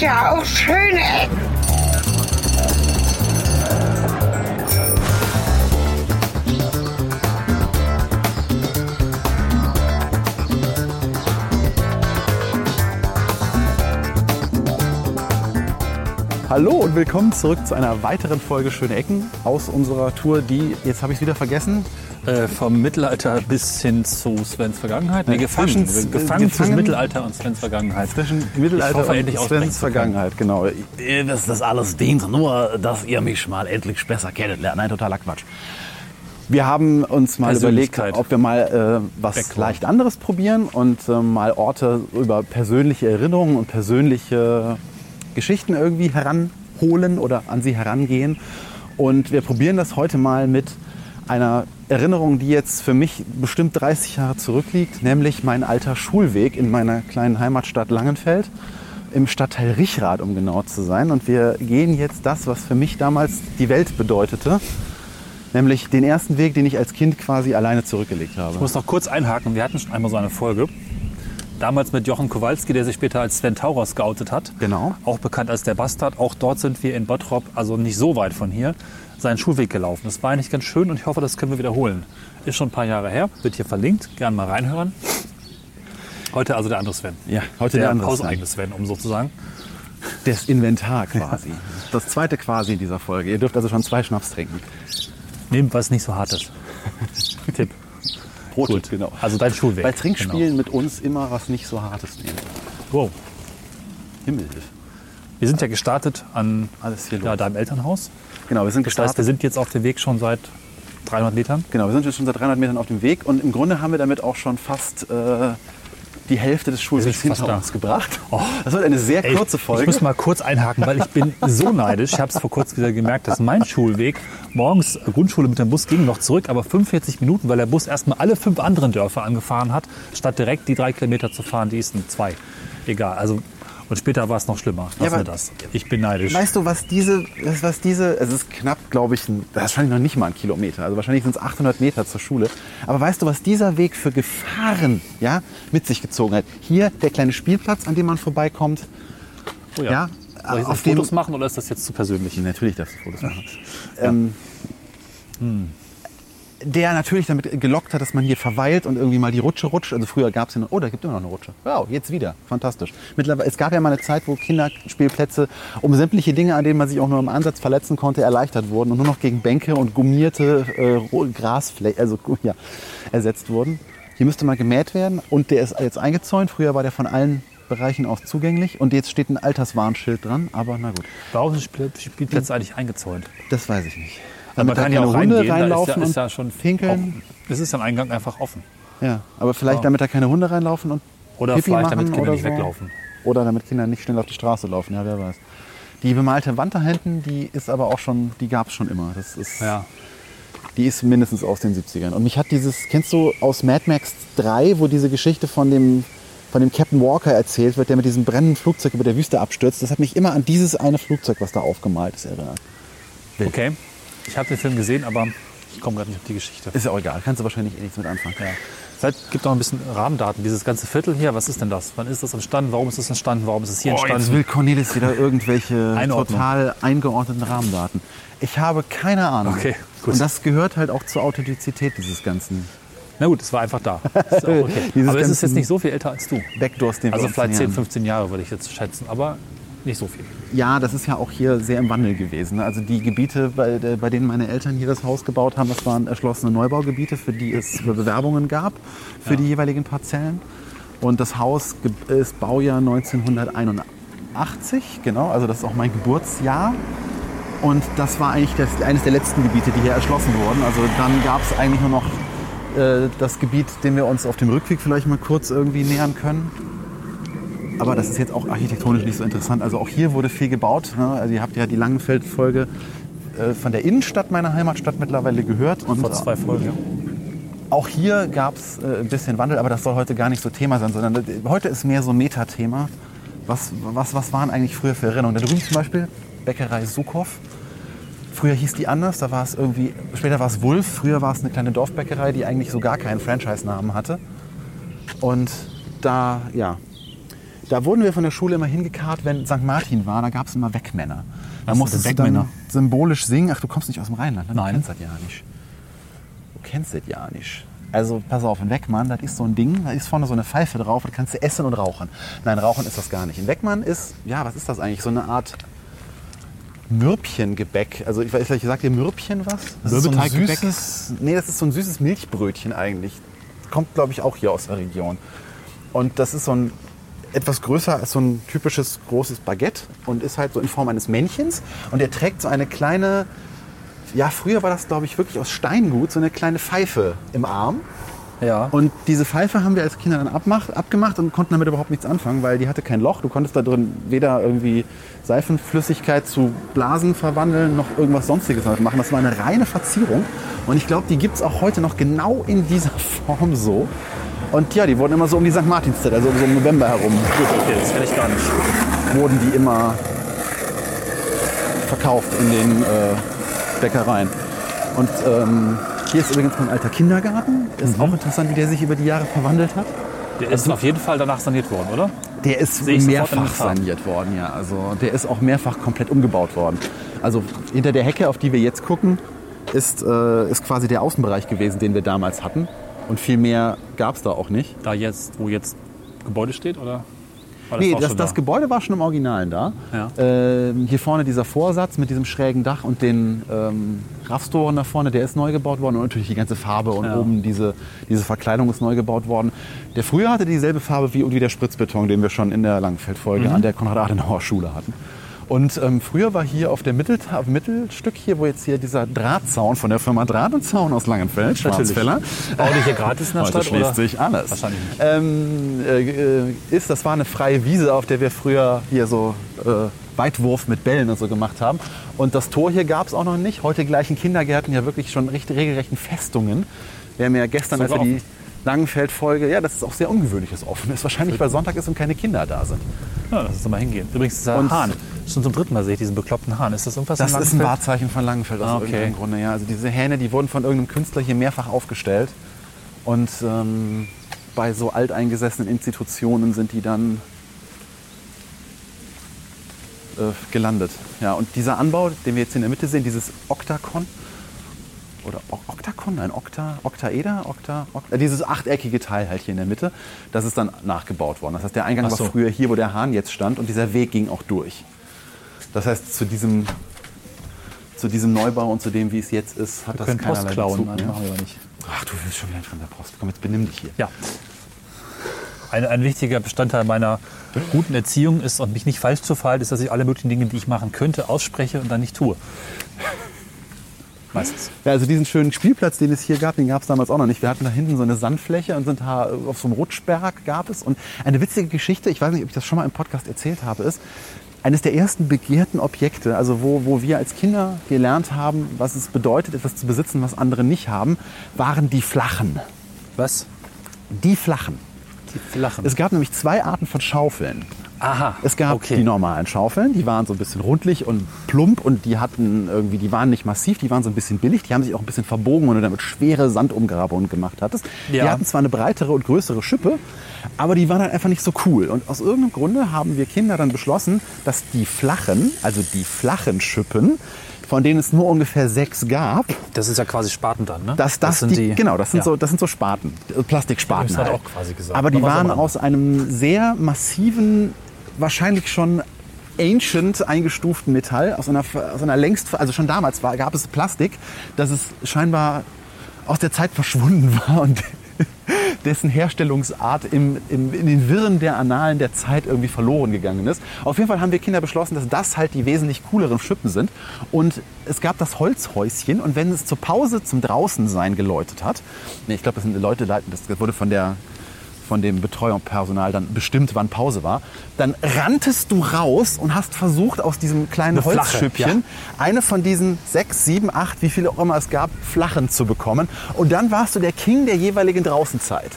ja auch schöne Ecken. Hallo und willkommen zurück zu einer weiteren Folge Schöne Ecken aus unserer Tour, die, jetzt habe ich es wieder vergessen, Äh, vom Mittelalter bis hin zu Svens Vergangenheit. Nee, gefangen. zwischen- gefangen, gefangen- zwischen Mittelalter und Svens Vergangenheit. zwischen Mittelalter hoffe, und Svens. Vergangenheit. Genau. Das, das alles dient nur, dass ihr mich mal endlich besser kennenlernt. Nein, totaler Quatsch. Wir haben uns mal überlegt, ob wir mal äh, was Background. leicht anderes probieren und äh, mal Orte über persönliche Erinnerungen und persönliche Geschichten irgendwie heranholen oder an sie herangehen. Und wir probieren das heute mal mit einer Erinnerung, die jetzt für mich bestimmt 30 Jahre zurückliegt, nämlich mein alter Schulweg in meiner kleinen Heimatstadt Langenfeld im Stadtteil Richrath, um genau zu sein. Und wir gehen jetzt das, was für mich damals die Welt bedeutete, nämlich den ersten Weg, den ich als Kind quasi alleine zurückgelegt habe. Ich muss noch kurz einhaken. Wir hatten schon einmal so eine Folge. Damals mit Jochen Kowalski, der sich später als Sven Tauros geoutet hat. Genau. Auch bekannt als der Bastard. Auch dort sind wir in Bottrop, also nicht so weit von hier, seinen Schulweg gelaufen. Das war eigentlich ganz schön und ich hoffe, das können wir wiederholen. Ist schon ein paar Jahre her, wird hier verlinkt. Gerne mal reinhören. Heute also der andere Sven. Ja, heute der, Der andere hauseigene Sven, um so zu sagen. Sven. Das Inventar quasi. Das zweite quasi in dieser Folge. Ihr dürft also schon zwei Schnaps trinken. Nehmt was nicht so hartes. Tipp. Brot, Gut. genau. Also dein Schulweg. Bei Trinkspielen mit uns immer was nicht so hartes nehmen. Genau. Wow. Himmel. Wir sind ja gestartet an Alles hier ja, deinem Elternhaus. Genau, wir sind Das heißt, wir gestartet. sind jetzt auf dem Weg schon seit 300 Metern. Genau, wir sind jetzt schon seit 300 Metern auf dem Weg und im Grunde haben wir damit auch schon fast äh, die Hälfte des Schulwegs hinter da. uns gebracht. Oh. Das wird eine sehr Ey, kurze Folge. Ich muss mal kurz einhaken, weil ich bin so neidisch. Ich habe es vor kurzem wieder gemerkt, dass mein Schulweg morgens Grundschule mit dem Bus ging noch zurück, aber 45 Minuten, weil der Bus erstmal alle fünf anderen Dörfer angefahren hat, statt direkt die drei Kilometer zu fahren, die ist zwei. Egal. Also und später war es noch schlimmer. Aber- wir das. Ich bin neidisch. Weißt du, was diese, was diese, es ist knapp, glaube ich, ein, das ist wahrscheinlich noch nicht mal ein Kilometer, also wahrscheinlich sind es 800 Meter zur Schule. Aber weißt du, was dieser Weg für Gefahren ja, mit sich gezogen hat? Hier der kleine Spielplatz, an dem man vorbeikommt. Oh Ja, ja. Soll ich auf Fotos machen oder ist das jetzt zu persönlich? Natürlich darfst du Fotos machen. Ähm, Der natürlich damit gelockt hat, dass man hier verweilt und irgendwie mal die Rutsche rutscht. Also früher gab es ja noch, oh, da gibt immer noch eine Rutsche. Wow, jetzt wieder. Fantastisch. Mittlerweile, es gab ja mal eine Zeit, wo Kinderspielplätze um sämtliche Dinge, an denen man sich auch nur im Ansatz verletzen konnte, erleichtert wurden und nur noch gegen Bänke und gummierte äh, Grasflächen also, ja, ersetzt wurden. Hier müsste mal gemäht werden und der ist jetzt eingezäunt. Früher war der von allen Bereichen aus zugänglich und jetzt steht ein Alterswarnschild dran, aber na gut, Warum sind Spiel- Spielplätze eigentlich eingezäunt? das weiß ich nicht. Man Damit da kann ja keine auch Hunde reingehen, da reinlaufen ist ja, ist und ja schon pinkeln. Es ist ja ein Eingang einfach offen. Ja, aber vielleicht Ja. damit da keine Hunde reinlaufen und Oder Pipi vielleicht machen damit Kinder nicht so. weglaufen. Oder damit Kinder nicht schnell auf die Straße laufen, ja, wer weiß. Die bemalte Wand da hinten, die ist aber auch schon, die gab es schon immer. Das ist, Ja. Die ist mindestens aus den 70ern. Und mich hat dieses, kennst du aus Mad Max 3, wo diese Geschichte von dem, von dem Captain Walker erzählt wird, der mit diesem brennenden Flugzeug über der Wüste abstürzt, das hat mich immer an dieses eine Flugzeug, was da aufgemalt ist, erinnert. Okay. Ich habe den Film gesehen, aber ich komme gerade nicht auf die Geschichte. Ist ja auch egal, kannst du wahrscheinlich eh nichts mit anfangen. Ja. Vielleicht gibt noch ein bisschen Rahmendaten. Dieses ganze Viertel hier, was ist denn das? Wann ist das entstanden? Warum ist das entstanden? Warum ist es hier Oh, jetzt entstanden? will Cornelis wieder irgendwelche total eingeordneten Rahmendaten. Ich habe keine Ahnung. Okay, gut. Und das gehört halt auch zur Authentizität dieses ganzen Na gut, es war einfach da. Ist auch okay. Aber es ist jetzt nicht so viel älter als du. Backdoors, den Also vielleicht 10, nähern. 15 Jahre würde ich jetzt schätzen, aber nicht so viel. Ja, das ist ja auch hier sehr im Wandel gewesen. Also die Gebiete, bei, der- bei denen meine Eltern hier das Haus gebaut haben, das waren erschlossene Neubaugebiete, für die es Bewerbungen gab für Ja. die jeweiligen Parzellen. Und das Haus ist Baujahr 1981, genau, also das ist auch mein Geburtsjahr. Und das war eigentlich das, eines der letzten Gebiete, die hier erschlossen wurden. Also dann gab es eigentlich nur noch äh, das Gebiet, dem wir uns auf dem Rückweg vielleicht mal kurz irgendwie nähern können. Aber das ist jetzt auch architektonisch nicht so interessant. Also auch hier wurde viel gebaut. Ne? Also ihr habt ja die Langenfeld-Folge äh, von der Innenstadt meiner Heimatstadt mittlerweile gehört. Und Vor zwei Folgen. auch hier gab es äh, ein bisschen Wandel, aber das soll heute gar nicht so Thema sein, sondern äh, heute ist mehr so ein Metathema. Was, was, was waren eigentlich früher für Erinnerungen? Da drüben zum Beispiel Bäckerei Sukow. Früher hieß die anders, da war es irgendwie, später war es Wulf, früher war es eine kleine Dorfbäckerei, die eigentlich so gar keinen Franchise-Namen hatte. Und da, ja, Da wurden wir von der Schule immer hingekarrt, wenn St. Martin war, da gab es immer Wegmänner. Da Was musstest du dann symbolisch singen. Ach, du kommst nicht aus dem Rheinland, ne? Du Nein. kennst das ja nicht. Du kennst das ja nicht. Also pass auf, ein Wegmann, das ist so ein Ding, da ist vorne so eine Pfeife drauf, da kannst du essen und rauchen. Nein, rauchen ist das gar nicht. Ein Wegmann ist, ja, was ist das eigentlich? So eine Art Mürbchengebäck. Also ich weiß nicht, sagt ihr Mürbchen was? Das ist so ein Mürbeteiggebäck? süßes, nee, das ist so ein süßes Milchbrötchen eigentlich. Kommt, glaube ich, auch hier aus der Region. Und das ist so ein etwas größer als so ein typisches großes Baguette und ist halt so in Form eines Männchens. Und er trägt so eine kleine, ja, früher war das, glaube ich, wirklich aus Steingut, so eine kleine Pfeife im Arm. Ja. Und diese Pfeife haben wir als Kinder dann abmacht, abgemacht und konnten damit überhaupt nichts anfangen, weil die hatte kein Loch. Du konntest da drin weder irgendwie Seifenflüssigkeit zu Blasen verwandeln, noch irgendwas Sonstiges damit machen. Das war eine reine Verzierung. Und ich glaube, die gibt es auch heute noch genau in dieser Form so. Und ja, die wurden immer so um die St. Martinszeit, also so im November herum, okay, das kenne ich gar nicht. wurden die immer verkauft in den äh, Bäckereien. Und ähm, hier ist übrigens mein alter Kindergarten. Ist auch interessant, wie der sich über die Jahre verwandelt hat. Der ist auf jeden Fall danach saniert worden, oder? Der ist mehrfach saniert worden, ja. Also der ist auch mehrfach komplett umgebaut worden. Also hinter der Hecke, auf die wir jetzt gucken, ist, äh, ist quasi der Außenbereich gewesen, den wir damals hatten. Und viel mehr gab es da auch nicht. Da jetzt, wo jetzt Gebäude steht, oder? War Nee, das, das da? Gebäude war schon im Originalen da. Ja. Ähm, hier vorne dieser Vorsatz mit diesem schrägen Dach und den ähm, Raffstoren da vorne, der ist neu gebaut worden. Und natürlich die ganze Farbe und Ja. oben diese, diese Verkleidung ist neu gebaut worden. Der früher hatte dieselbe Farbe wie, wie der Spritzbeton, den wir schon in der Langenfeldfolge Mhm. an der Konrad-Adenauer-Schule hatten. Und ähm, früher war hier auf dem Mittel, auf dem Mittelstück hier, wo jetzt hier dieser Drahtzaun von der Firma Draht und Zaun aus Langenfeld, Schwarzfeller, die hier gratis in der Heute Stadt? schließt oder? sich alles. Wahrscheinlich nicht. Ähm, äh, äh, ist, das war eine freie Wiese, auf der wir früher hier so äh, Weitwurf mit Bällen und so gemacht haben. Und das Tor hier gab es auch noch nicht. Heute gleichen Kindergärten ja wirklich schon richtig, regelrechten Festungen. Wir haben ja gestern, als wir Sogar die Langenfeld-Folge, ja, das ist auch sehr ungewöhnlich, dass offen ist. Wahrscheinlich, weil Sonntag ist und keine Kinder da sind. Ja, lass uns doch mal hingehen. Übrigens, dieser Und- Hahn. Schon zum dritten Mal sehe ich diesen bekloppten Hahn. Ist das irgendwas Das ist ein? Wahrzeichen von Langenfeld aus Ah, okay. irgendeinem Grunde. Ja. Also diese Hähne, die wurden von irgendeinem Künstler hier mehrfach aufgestellt. Und ähm, bei so alteingesessenen Institutionen sind die dann äh, gelandet. Ja, und dieser Anbau, den wir jetzt in der Mitte sehen, dieses Oktakon, oder Oktakon, nein, Okta, Oktaeder, Okta, Okta, äh, dieses achteckige Teil halt hier in der Mitte, das ist dann nachgebaut worden. Das heißt, der Eingang so. war früher hier, wo der Hahn jetzt stand und dieser Weg ging auch durch. Das heißt, zu diesem, zu diesem Neubau und zu dem, wie es jetzt ist, hat Wir das können Post keinerlei klauen. Bezug Nein, machen wir nicht. Ach, du willst schon wieder von der Post. Komm, jetzt benimm dich hier. Ja. Ein, ein wichtiger Bestandteil meiner guten Erziehung ist, und mich nicht falsch zu verhalten, ist, dass ich alle möglichen Dinge, die ich machen könnte, ausspreche und dann nicht tue. Meistens. Ja, also diesen schönen Spielplatz, den es hier gab, den gab es damals auch noch nicht. Wir hatten da hinten so eine Sandfläche und sind da auf so einem Rutschberg gab es. Und eine witzige Geschichte, ich weiß nicht, ob ich das schon mal im Podcast erzählt habe, ist, eines der ersten begehrten Objekte, also wo, wo wir als Kinder gelernt haben, was es bedeutet, etwas zu besitzen, was andere nicht haben, waren die Flachen. Was? Die Flachen. Die flachen. Es gab nämlich zwei Arten von Schaufeln. Aha. Es gab okay. die normalen Schaufeln, die waren so ein bisschen rundlich und plump und die hatten irgendwie, die waren nicht massiv, die waren so ein bisschen billig, die haben sich auch ein bisschen verbogen, wenn du damit schwere Sandumgrabungen gemacht hattest. Die Ja. hatten zwar eine breitere und größere Schippe, aber die waren halt einfach nicht so cool. Und aus irgendeinem Grunde haben wir Kinder dann beschlossen, dass die flachen, also die flachen Schippen, von denen es nur ungefähr sechs gab, Das ist ja quasi Spaten dann, ne? dass das, sind die, genau, das sind ja. so, das sind so Spaten, äh, Plastikspaten. Das hat halt. auch quasi gesagt. Aber die waren aus einem sehr massiven, wahrscheinlich schon ancient eingestuften Metall, aus einer, aus einer längst, also schon damals war, gab es Plastik, dass es scheinbar aus der Zeit verschwunden war und dessen Herstellungsart im, im, in den Wirren der Annalen der Zeit irgendwie verloren gegangen ist. Auf jeden Fall haben wir Kinder beschlossen, dass das halt die wesentlich cooleren Schippen sind. Und es gab das Holzhäuschen und wenn es zur Pause zum Draußensein geläutet hat, ich glaube, das sind Leute, das wurde von der von dem Betreuungspersonal dann bestimmt, wann Pause war, dann ranntest du raus und hast versucht, aus diesem kleinen Eine flache, Holzschüppchen eine von diesen sechs, sieben, acht, wie viele auch immer es gab, flachen zu bekommen. Und dann warst du der King der jeweiligen Draußenzeit.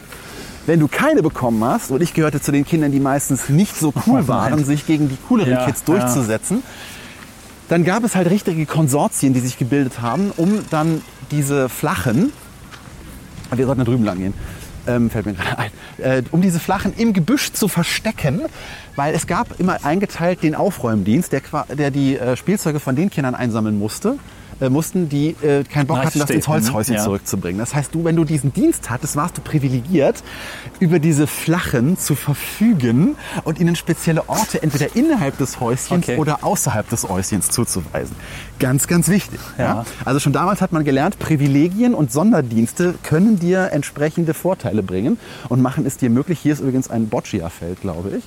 Wenn du keine bekommen hast, und ich gehörte zu den Kindern, die meistens nicht so cool waren, sich gegen die cooleren Ja, Kids ja. durchzusetzen, dann gab es halt richtige Konsortien, die sich gebildet haben, um dann diese flachen, wir sollten da drüben lang gehen, ähm, fällt mir gerade ein, äh, um diese Flachen im Gebüsch zu verstecken, weil es gab immer eingeteilt den Aufräumdienst, der, der die äh, Spielzeuge von den Kindern einsammeln musste. Äh, mussten, die äh, keinen Bock hatten, das ins Holzhäuschen Mhm, ja. zurückzubringen. Das heißt, du, wenn du diesen Dienst hattest, warst du privilegiert, über diese Flachen zu verfügen und ihnen spezielle Orte entweder innerhalb des Häuschens Okay. oder außerhalb des Häuschens zuzuweisen. Ganz, ganz wichtig. Ja. Ja. Also schon damals hat man gelernt, Privilegien und Sonderdienste können dir entsprechende Vorteile bringen und machen es dir möglich. Hier ist übrigens ein Boccia-Feld, glaube ich.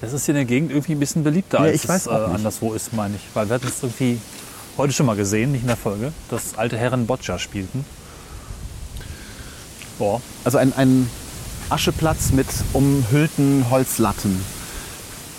Das ist hier in der Gegend irgendwie ein bisschen beliebter, Ja, als ich weiß es äh, anderswo ist, meine ich. Weil wir hatten es irgendwie heute schon mal gesehen, nicht in der Folge, dass alte Herren Boccia spielten. Boah, Also ein, ein Ascheplatz mit umhüllten Holzlatten.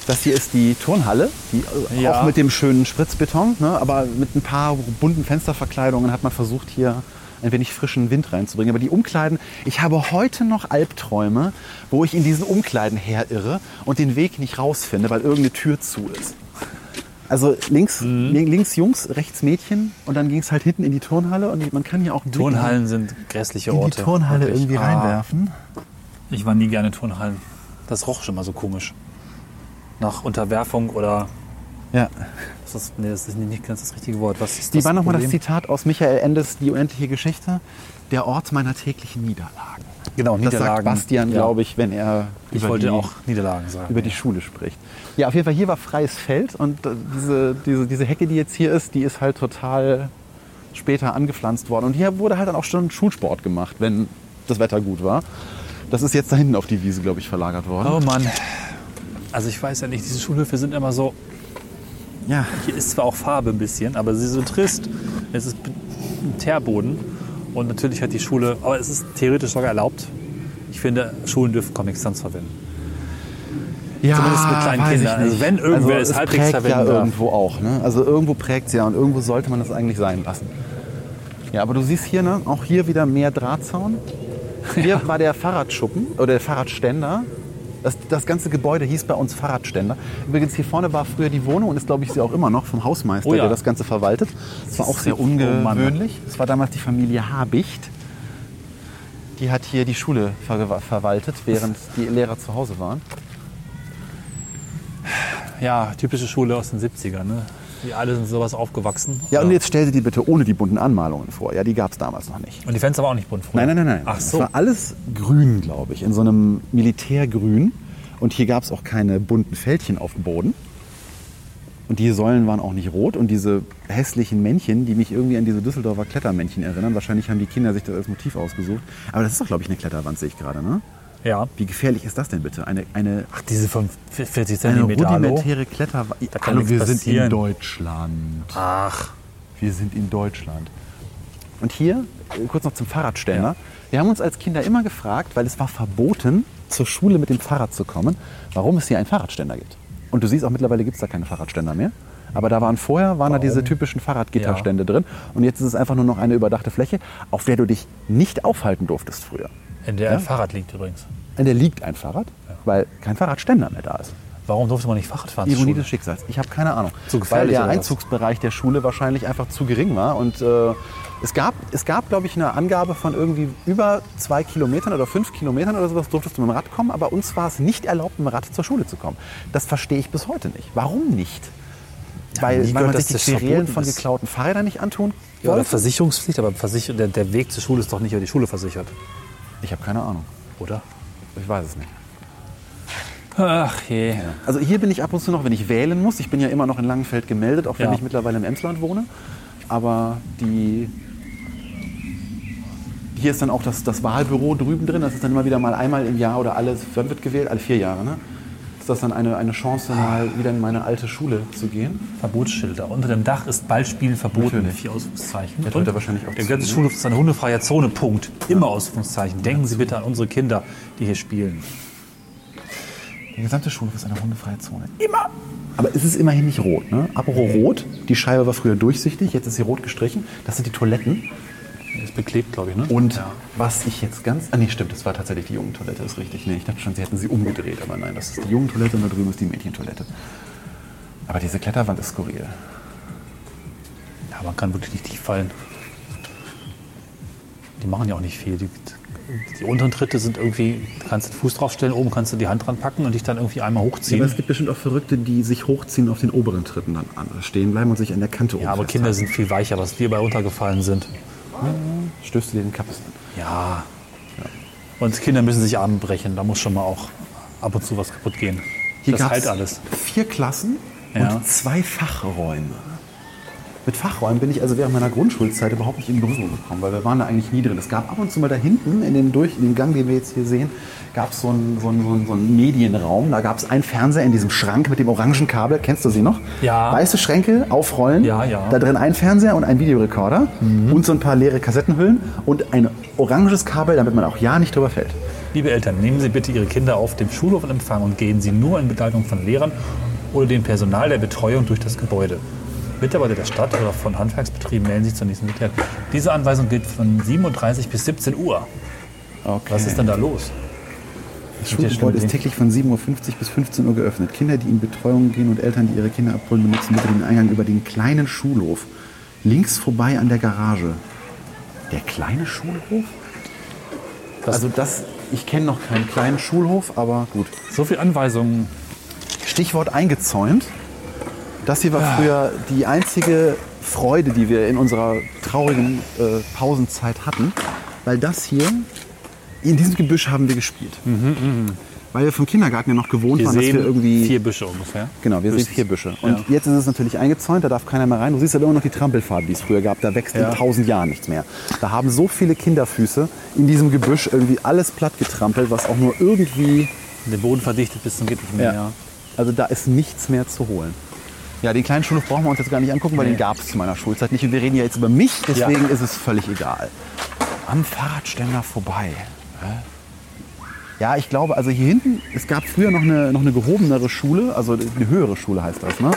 Das hier ist die Turnhalle, die äh, Ja. auch mit dem schönen Spritzbeton, ne, aber mit ein paar bunten Fensterverkleidungen hat man versucht, hier ein wenig frischen Wind reinzubringen. Aber die Umkleiden, ich habe heute noch Albträume, wo ich in diesen Umkleiden herirre und den Weg nicht rausfinde, weil irgendeine Tür zu ist. Also links, Mhm. links Jungs, rechts Mädchen und dann ging es halt hinten in die Turnhalle und man kann hier auch Turnhallen sind grässliche in die Orte. Turnhalle Wirklich. irgendwie Ah, reinwerfen. Ich war nie gerne Turnhallen. Das roch schon mal so komisch. Nach Unterwerfung oder. Ja. Das ist, nee, das ist nicht ganz das richtige Wort. Was ist Die das war nochmal das? Zitat aus Michael Endes Die unendliche Geschichte. Der Ort meiner täglichen Niederlagen. Genau, Das sagt Niederlagen. Bastian, Ja. glaube ich, wenn er Ich über, wollte die, auch Niederlagen sagen. über die Schule spricht. Ja, auf jeden Fall, hier war freies Feld und äh, diese, diese, diese Hecke, die jetzt hier ist, die ist halt total später angepflanzt worden. Und hier wurde halt dann auch schon Schulsport gemacht, wenn das Wetter gut war. Das ist jetzt da hinten auf die Wiese, glaube ich, verlagert worden. Oh Mann. Also ich weiß ja nicht, diese Schulhöfe sind immer so, Ja, hier ist zwar auch Farbe ein bisschen, aber sie ist so trist. Es ist ein Teerboden und natürlich hat die Schule, aber es ist theoretisch sogar erlaubt. Ich finde, Schulen dürfen Comic Sans verwenden. ja Zumindest mit kleinen Kindern. Also wenn irgendwer also es halbwegs prägt ja darf. irgendwo auch. Ne? Also irgendwo prägt es ja und irgendwo sollte man das eigentlich sein lassen. Ja, aber du siehst hier, ne, auch hier wieder mehr Drahtzaun. Hier war der Fahrradschuppen oder der Fahrradständer. Das, das ganze Gebäude hieß bei uns Fahrradständer. Übrigens, hier vorne war früher die Wohnung und ist, glaube ich, sie auch immer noch vom Hausmeister, Oh ja. der das Ganze verwaltet. Das war auch sehr ungewöhnlich. Das war damals die Familie Habicht. Die hat hier die Schule ver verwaltet, während die Lehrer zu Hause waren. Ja, typische Schule aus den 70ern. Ne? Die alle sind sowas aufgewachsen. Ja, und jetzt stell dir die bitte ohne die bunten Anmalungen vor. Ja, die gab es damals noch nicht. Und die Fenster waren auch nicht bunt früher. Nein, nein, nein, nein. Ach Es so. war alles grün, glaube ich, in so einem Militärgrün. Und hier gab es auch keine bunten Fältchen auf dem Boden. Und die Säulen waren auch nicht rot. Und diese hässlichen Männchen, die mich irgendwie an diese Düsseldorfer Klettermännchen erinnern, wahrscheinlich haben die Kinder sich das als Motiv ausgesucht. Aber das ist doch, glaube ich, eine Kletterwand, sehe ich gerade. Ne? Ja. Wie gefährlich ist das denn bitte? Eine, eine, Ach, diese 5, 40 eine Zentimeter, hallo? rudimentäre. Da kann Hallo, wir sind in passieren. Deutschland. Ach, Wir sind in Deutschland. Und hier, äh, kurz noch zum Fahrradständer. Wir haben uns als Kinder immer gefragt, weil es war verboten, zur Schule mit dem Fahrrad zu kommen, warum es hier einen Fahrradständer gibt. Und du siehst auch, mittlerweile gibt es da keine Fahrradständer mehr. Aber da waren vorher waren da diese typischen Fahrradgitterstände drin. Und jetzt ist es einfach nur noch eine überdachte Fläche, auf der du dich nicht aufhalten durftest früher. In der Ja? ein Fahrrad liegt übrigens. In der liegt ein Fahrrad, weil kein Fahrradständer mehr da ist. Warum durfte man nicht Fahrrad fahren? Ironie des Schicksals. Ich habe keine Ahnung. Zu Weil der? Einzugsbereich der Schule wahrscheinlich einfach zu gering war. Und äh, es gab, es gab glaube ich, eine Angabe von irgendwie über zwei Kilometern oder fünf Kilometern oder sowas durftest du mit dem Rad kommen. Aber uns war es nicht erlaubt, mit dem Rad zur Schule zu kommen. Das verstehe ich bis heute nicht. Warum nicht? weil, nie weil man sich die das Querelen von geklauten Fahrrädern nicht antun Ja, oder wollte. Versicherungspflicht, aber der, der Weg zur Schule ist doch nicht über die Schule versichert, Ich habe keine Ahnung. oder? Ich weiß es nicht. Ach je. Also hier bin ich ab und zu noch, wenn ich wählen muss. Ich bin ja immer noch in Langenfeld gemeldet, auch wenn Ja. ich mittlerweile im Emsland wohne. Aber die hier ist dann auch das, das Wahlbüro drüben drin. Das ist dann immer wieder mal einmal im Jahr oder alle, wann wird gewählt? Alle vier Jahre, ne? Ist das dann eine, eine Chance, mal wieder in meine alte Schule zu gehen? Verbotsschilder. Unter dem Dach ist Ballspielen verboten. Natürlich. Vier Ausrufungszeichen. Der drückt da wahrscheinlich auch Der zu, ganze ne? Schulhof ist eine hundefreie Zone. Punkt. Immer Ausrufungszeichen. Denken Sie bitte an unsere Kinder, die hier spielen. Die gesamte Schule ist eine hundefreie Zone. Immer! Aber es ist immerhin nicht rot. Ne? Apropos rot, die Scheibe war früher durchsichtig, jetzt ist sie rot gestrichen. Das sind die Toiletten. Ist beklebt, glaube ich, ne? Und was ich jetzt ganz. Ah, nee, stimmt, das war tatsächlich die Jungentoilette, ist richtig. Nee, ich dachte schon, sie hätten sie umgedreht, aber nein, das ist die Jungentoilette und da drüben ist die Mädchentoilette. Aber diese Kletterwand ist skurril. Ja, man kann wirklich nicht tief fallen. Die machen ja auch nicht viel. Die die unteren Tritte sind irgendwie, du kannst den Fuß draufstellen, oben kannst du die Hand dran packen und dich dann irgendwie einmal hochziehen. Aber es gibt bestimmt auch Verrückte, die sich hochziehen auf den oberen Tritten dann an, stehen bleiben und sich an der Kante Ja, aber Kinder sind viel weicher, was wir bei runtergefallen sind. Stößt du dir den Kappes an. Ja. Und Kinder müssen sich Arme brechen, da muss schon mal auch ab und zu was kaputt gehen. Hier das heilt alles. vier Klassen Ja. und zwei Fachräume. Mit Fachräumen bin ich also während meiner Grundschulzeit überhaupt nicht in Berührung gekommen, weil wir waren da eigentlich nie drin. Es gab ab und zu mal da hinten in dem, durch, in dem Gang, den wir jetzt hier sehen, gab es so einen, so, so, so einen Medienraum. Da gab es einen Fernseher in diesem Schrank mit dem orangen Kabel. Kennst du sie noch? Ja. Weiße Schränke aufrollen. Ja, ja. Da drin ein Fernseher und ein Videorekorder und so ein paar leere Kassettenhüllen und ein oranges Kabel, damit man auch ja nicht drüber fällt. Liebe Eltern, nehmen Sie bitte Ihre Kinder auf dem Schulhof in Empfang und gehen Sie nur in Begleitung von Lehrern oder dem Personal der Betreuung durch das Gebäude. Mitarbeiter der Stadt oder von Handwerksbetrieben melden sich zur nächsten Mitglied. Diese Anweisung gilt von 37 bis 17 Uhr. Okay. Was ist denn da los? Das Schulgebäude ist täglich von 7.50 Uhr bis 15 Uhr geöffnet. Kinder, die in Betreuung gehen und Eltern, die ihre Kinder abholen, benutzen bitte den Eingang über den kleinen Schulhof. Links vorbei an der Garage. Der kleine Schulhof? also das, ich kenne noch keinen kleinen Schulhof, aber gut. So viele Anweisungen. Stichwort eingezäunt. Das hier war früher die einzige Freude, die wir in unserer traurigen äh, Pausenzeit hatten. Weil das hier, in diesem Gebüsch haben wir gespielt. Weil wir vom Kindergarten ja noch gewohnt Wir waren, dass wir sehen irgendwie... vier Büsche ungefähr. Genau, wir sehen Höchstens. vier Büsche. Und Ja. jetzt ist es natürlich eingezäunt, da darf keiner mehr rein. Du siehst aber immer noch die Trampelfahrt, die es früher gab. Da wächst Ja. in tausend Jahren nichts mehr. Da haben so viele Kinderfüße in diesem Gebüsch irgendwie alles platt getrampelt, was auch nur irgendwie... Den Boden verdichtet bis zum nicht mehr. Ja. Also da ist nichts mehr zu holen. Ja, den kleinen Schulhof brauchen wir uns jetzt gar nicht angucken, weil Nee. den gab es zu meiner Schulzeit nicht. Und wir reden ja jetzt über mich, deswegen ist es völlig egal. Am Fahrradständer vorbei. Ja, ich glaube, also hier hinten, es gab früher noch eine, noch eine gehobenere Schule, also eine höhere Schule heißt das, ne?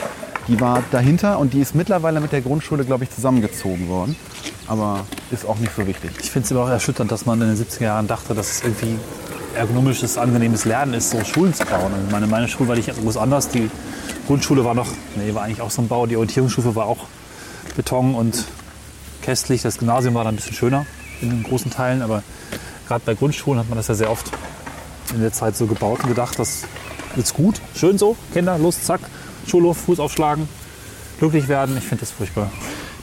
Die war dahinter und die ist mittlerweile mit der Grundschule, glaube ich, zusammengezogen worden. Aber ist auch nicht so wichtig. Ich finde es aber auch erschütternd, dass man in den 70er Jahren dachte, dass es irgendwie ergonomisches, angenehmes Lernen ist, so Schulen zu bauen. Und meine, meine Schule war nicht groß anders. Die Grundschule war noch, nee, war eigentlich auch so ein Bau. Die Orientierungsstufe war auch Beton und kästlich. Das Gymnasium war dann ein bisschen schöner in großen Teilen. Aber gerade bei Grundschulen hat man das ja sehr oft in der Zeit so gebaut und gedacht, das ist gut, schön so. Kinder, los, zack, Schulhof, Fuß aufschlagen, glücklich werden. Ich finde das furchtbar.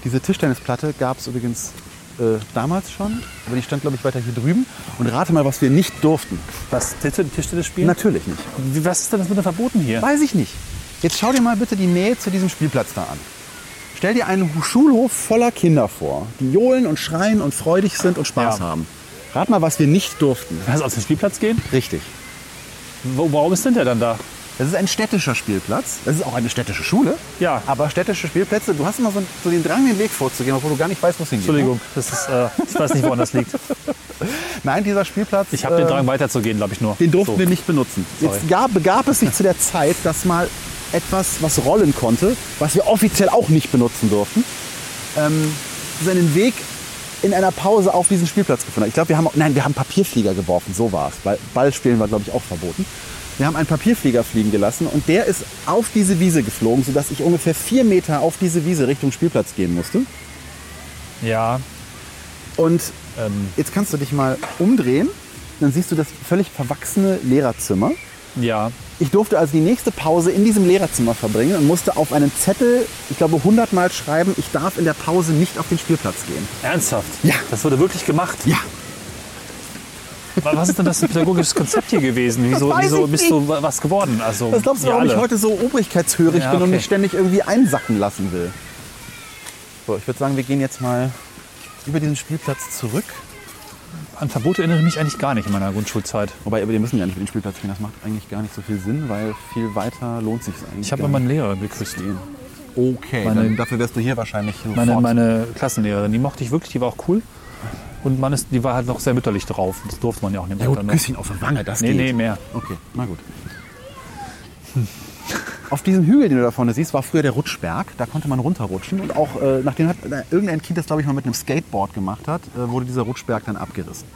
Diese Tischtennisplatte gab es übrigens äh, damals schon, aber die stand, glaube ich, weiter hier drüben. Und rate mal, was wir nicht durften. Was, Tischtennis spielen? Natürlich nicht. Wie- Was ist denn das mit dem Verboten hier? Weiß ich nicht. Jetzt schau dir mal bitte die Nähe zu diesem Spielplatz da an. Stell dir einen Schulhof voller Kinder vor, die johlen und schreien und freudig sind und Spaß Ja. haben. Rat mal, was wir nicht durften. Du auf den Spielplatz gehen? Richtig. Wo, warum ist denn der dann da? Das ist ein städtischer Spielplatz. Das ist auch eine städtische Schule. Ja. Aber städtische Spielplätze, du hast immer so, so den Drang, den Weg vorzugehen, obwohl du gar nicht weißt, wo es hingeht. Entschuldigung, das ist, äh, ich weiß nicht, woran das liegt. Nein, dieser Spielplatz. Ich habe den äh, Drang weiterzugehen, glaube ich nur. Den durften So. wir nicht benutzen. Sorry. Jetzt gab, begab es sich zu der Zeit, dass mal etwas, was rollen konnte, was wir offiziell auch nicht benutzen durften, ähm, seinen Weg in einer Pause auf diesen Spielplatz gefunden hat. Ich glaube, wir haben, nein, wir haben Papierflieger geworfen, so war es. Weil Ballspielen war, glaube ich, auch verboten. Wir haben einen Papierflieger fliegen gelassen und der ist auf diese Wiese geflogen, sodass ich ungefähr vier Meter auf diese Wiese Richtung Spielplatz gehen musste. Ja, Und ähm, jetzt kannst du dich mal umdrehen, dann siehst du das völlig verwachsene Lehrerzimmer. ja. Ich durfte also die nächste Pause in diesem Lehrerzimmer verbringen und musste auf einen Zettel, ich glaube 100 Mal schreiben, ich darf in der Pause nicht auf den Spielplatz gehen. Ernsthaft? Ja. Das wurde wirklich gemacht? Ja. Wa- Was ist denn das für ein pädagogisches Konzept hier gewesen? Wieso, wieso ich bist du wa- was geworden? Also, Was glaubst du, warum ich alle. heute so obrigkeitshörig Ja, bin und okay. mich ständig irgendwie einsacken lassen will? So, ich würde sagen, wir gehen jetzt mal über diesen Spielplatz zurück. An Verbote erinnere ich mich eigentlich gar nicht in meiner Grundschulzeit. Wobei, wir müssen ja nicht über den Spielplatz gehen. Das macht eigentlich gar nicht so viel Sinn, weil viel weiter lohnt sich eigentlich. Ich habe mal nicht. meine Lehrerin geküsst. Okay, meine- dann, dafür wärst du hier wahrscheinlich Meine, sofort. meine Klassenlehrerin, die mochte ich wirklich, die war auch cool. Und man ist, die war halt noch sehr mütterlich drauf. Das durfte man ja auch nicht ja, mehr. gut, Küsschen auf der Wange, das Nee, geht. nee, mehr. Okay, na gut. auf diesem Hügel, den du da vorne siehst, war früher der Rutschberg. Da konnte man runterrutschen. Und auch, äh, nachdem hat, äh, irgendein Kind das, glaube ich, mal mit einem Skateboard gemacht hat, äh, wurde dieser Rutschberg dann abgerissen.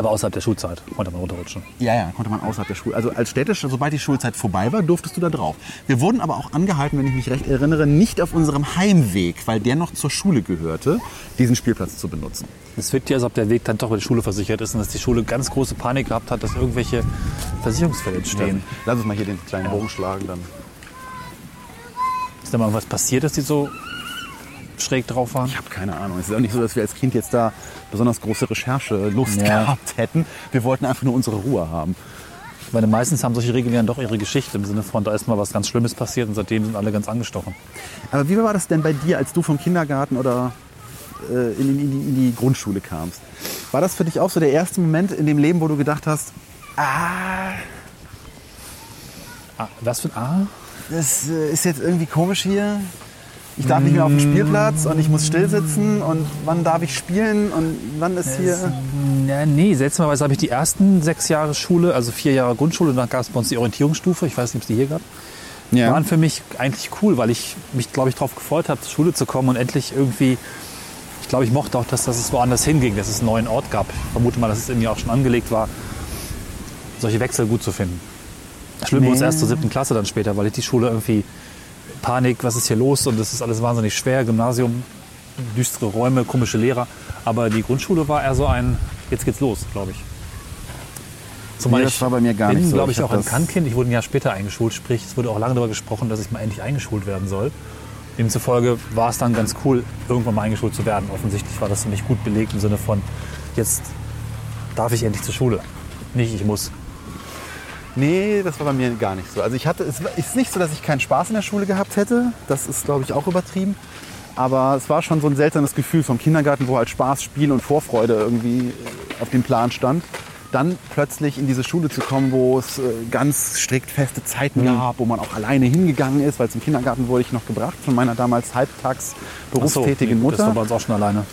Aber außerhalb der Schulzeit konnte man runterrutschen. Ja, ja, konnte man außerhalb der Schule. Also als städtisch, sobald die Schulzeit vorbei war, durftest du da drauf. Wir wurden aber auch angehalten, wenn ich mich recht erinnere, nicht auf unserem Heimweg, weil der noch zur Schule gehörte, diesen Spielplatz zu benutzen. Es wirkt ja, als ob der Weg dann doch mit der Schule versichert ist und dass die Schule ganz große Panik gehabt hat, dass irgendwelche Versicherungsfälle entstehen. Lass uns mal hier den kleinen Bogen schlagen, dann. Ist da mal irgendwas passiert, dass die so schräg drauf waren? Ich habe keine Ahnung. Es ist auch nicht so, dass wir als Kind jetzt da besonders große Recherchelust Ja. gehabt hätten. Wir wollten einfach nur unsere Ruhe haben. Meine, meistens haben solche Regeln ja doch ihre Geschichte im Sinne von, da ist mal was ganz Schlimmes passiert und seitdem sind alle ganz angestochen. Aber wie war das denn bei dir, als du vom Kindergarten oder äh, in, in, die, in die Grundschule kamst? War das für dich auch so der erste Moment in dem Leben, wo du gedacht hast, ah, Ah, was für ein A? das äh, ist jetzt irgendwie komisch hier? Ich darf nicht mehr auf den Spielplatz und ich muss still sitzen und wann darf ich spielen und wann ist hier... Ja, nee, seltsamerweise habe ich die ersten sechs Jahre Schule, also vier Jahre Grundschule, und dann gab es bei uns die Orientierungsstufe, ich weiß nicht, ob es die hier gab, Ja. waren für mich eigentlich cool, weil ich mich, glaube ich, darauf gefreut habe, zur Schule zu kommen und endlich irgendwie, ich glaube, ich mochte auch, dass, dass es woanders hinging, dass es einen neuen Ort gab. Ich vermute mal, dass es mir auch schon angelegt war, solche Wechsel gut zu finden. Schlimm wurde es Nee. erst zur siebten Klasse dann später, weil ich die Schule irgendwie Panik, was ist hier los und es ist alles wahnsinnig schwer, Gymnasium, düstere Räume, komische Lehrer. Aber die Grundschule war eher so ein, jetzt geht's los, glaube ich. Zumal Nee, das ich war bei mir gar bin, nicht so. glaube ich, Ich auch ein das- Kannkind. Ich wurde ein Jahr später eingeschult, sprich, es wurde auch lange darüber gesprochen, dass ich mal endlich eingeschult werden soll. Demzufolge war es dann ganz cool, irgendwann mal eingeschult zu werden. Offensichtlich war das für mich gut belegt im Sinne von, jetzt darf ich endlich zur Schule. Nicht, ich muss. Nee, das war bei mir gar nicht so. Also ich hatte, es ist nicht so, dass ich keinen Spaß in der Schule gehabt hätte. Das ist, glaube ich, auch übertrieben. Aber es war schon so ein seltsames Gefühl vom Kindergarten, wo halt Spaß, Spiel und Vorfreude irgendwie äh, auf dem Plan stand. Dann plötzlich in diese Schule zu kommen, wo es äh, ganz strikt feste Zeiten gab, wo man auch alleine hingegangen ist, weil zum Kindergarten wurde ich noch gebracht von meiner damals halbtags berufstätigen nee, gut, Das war bei Mutter. uns auch schon alleine.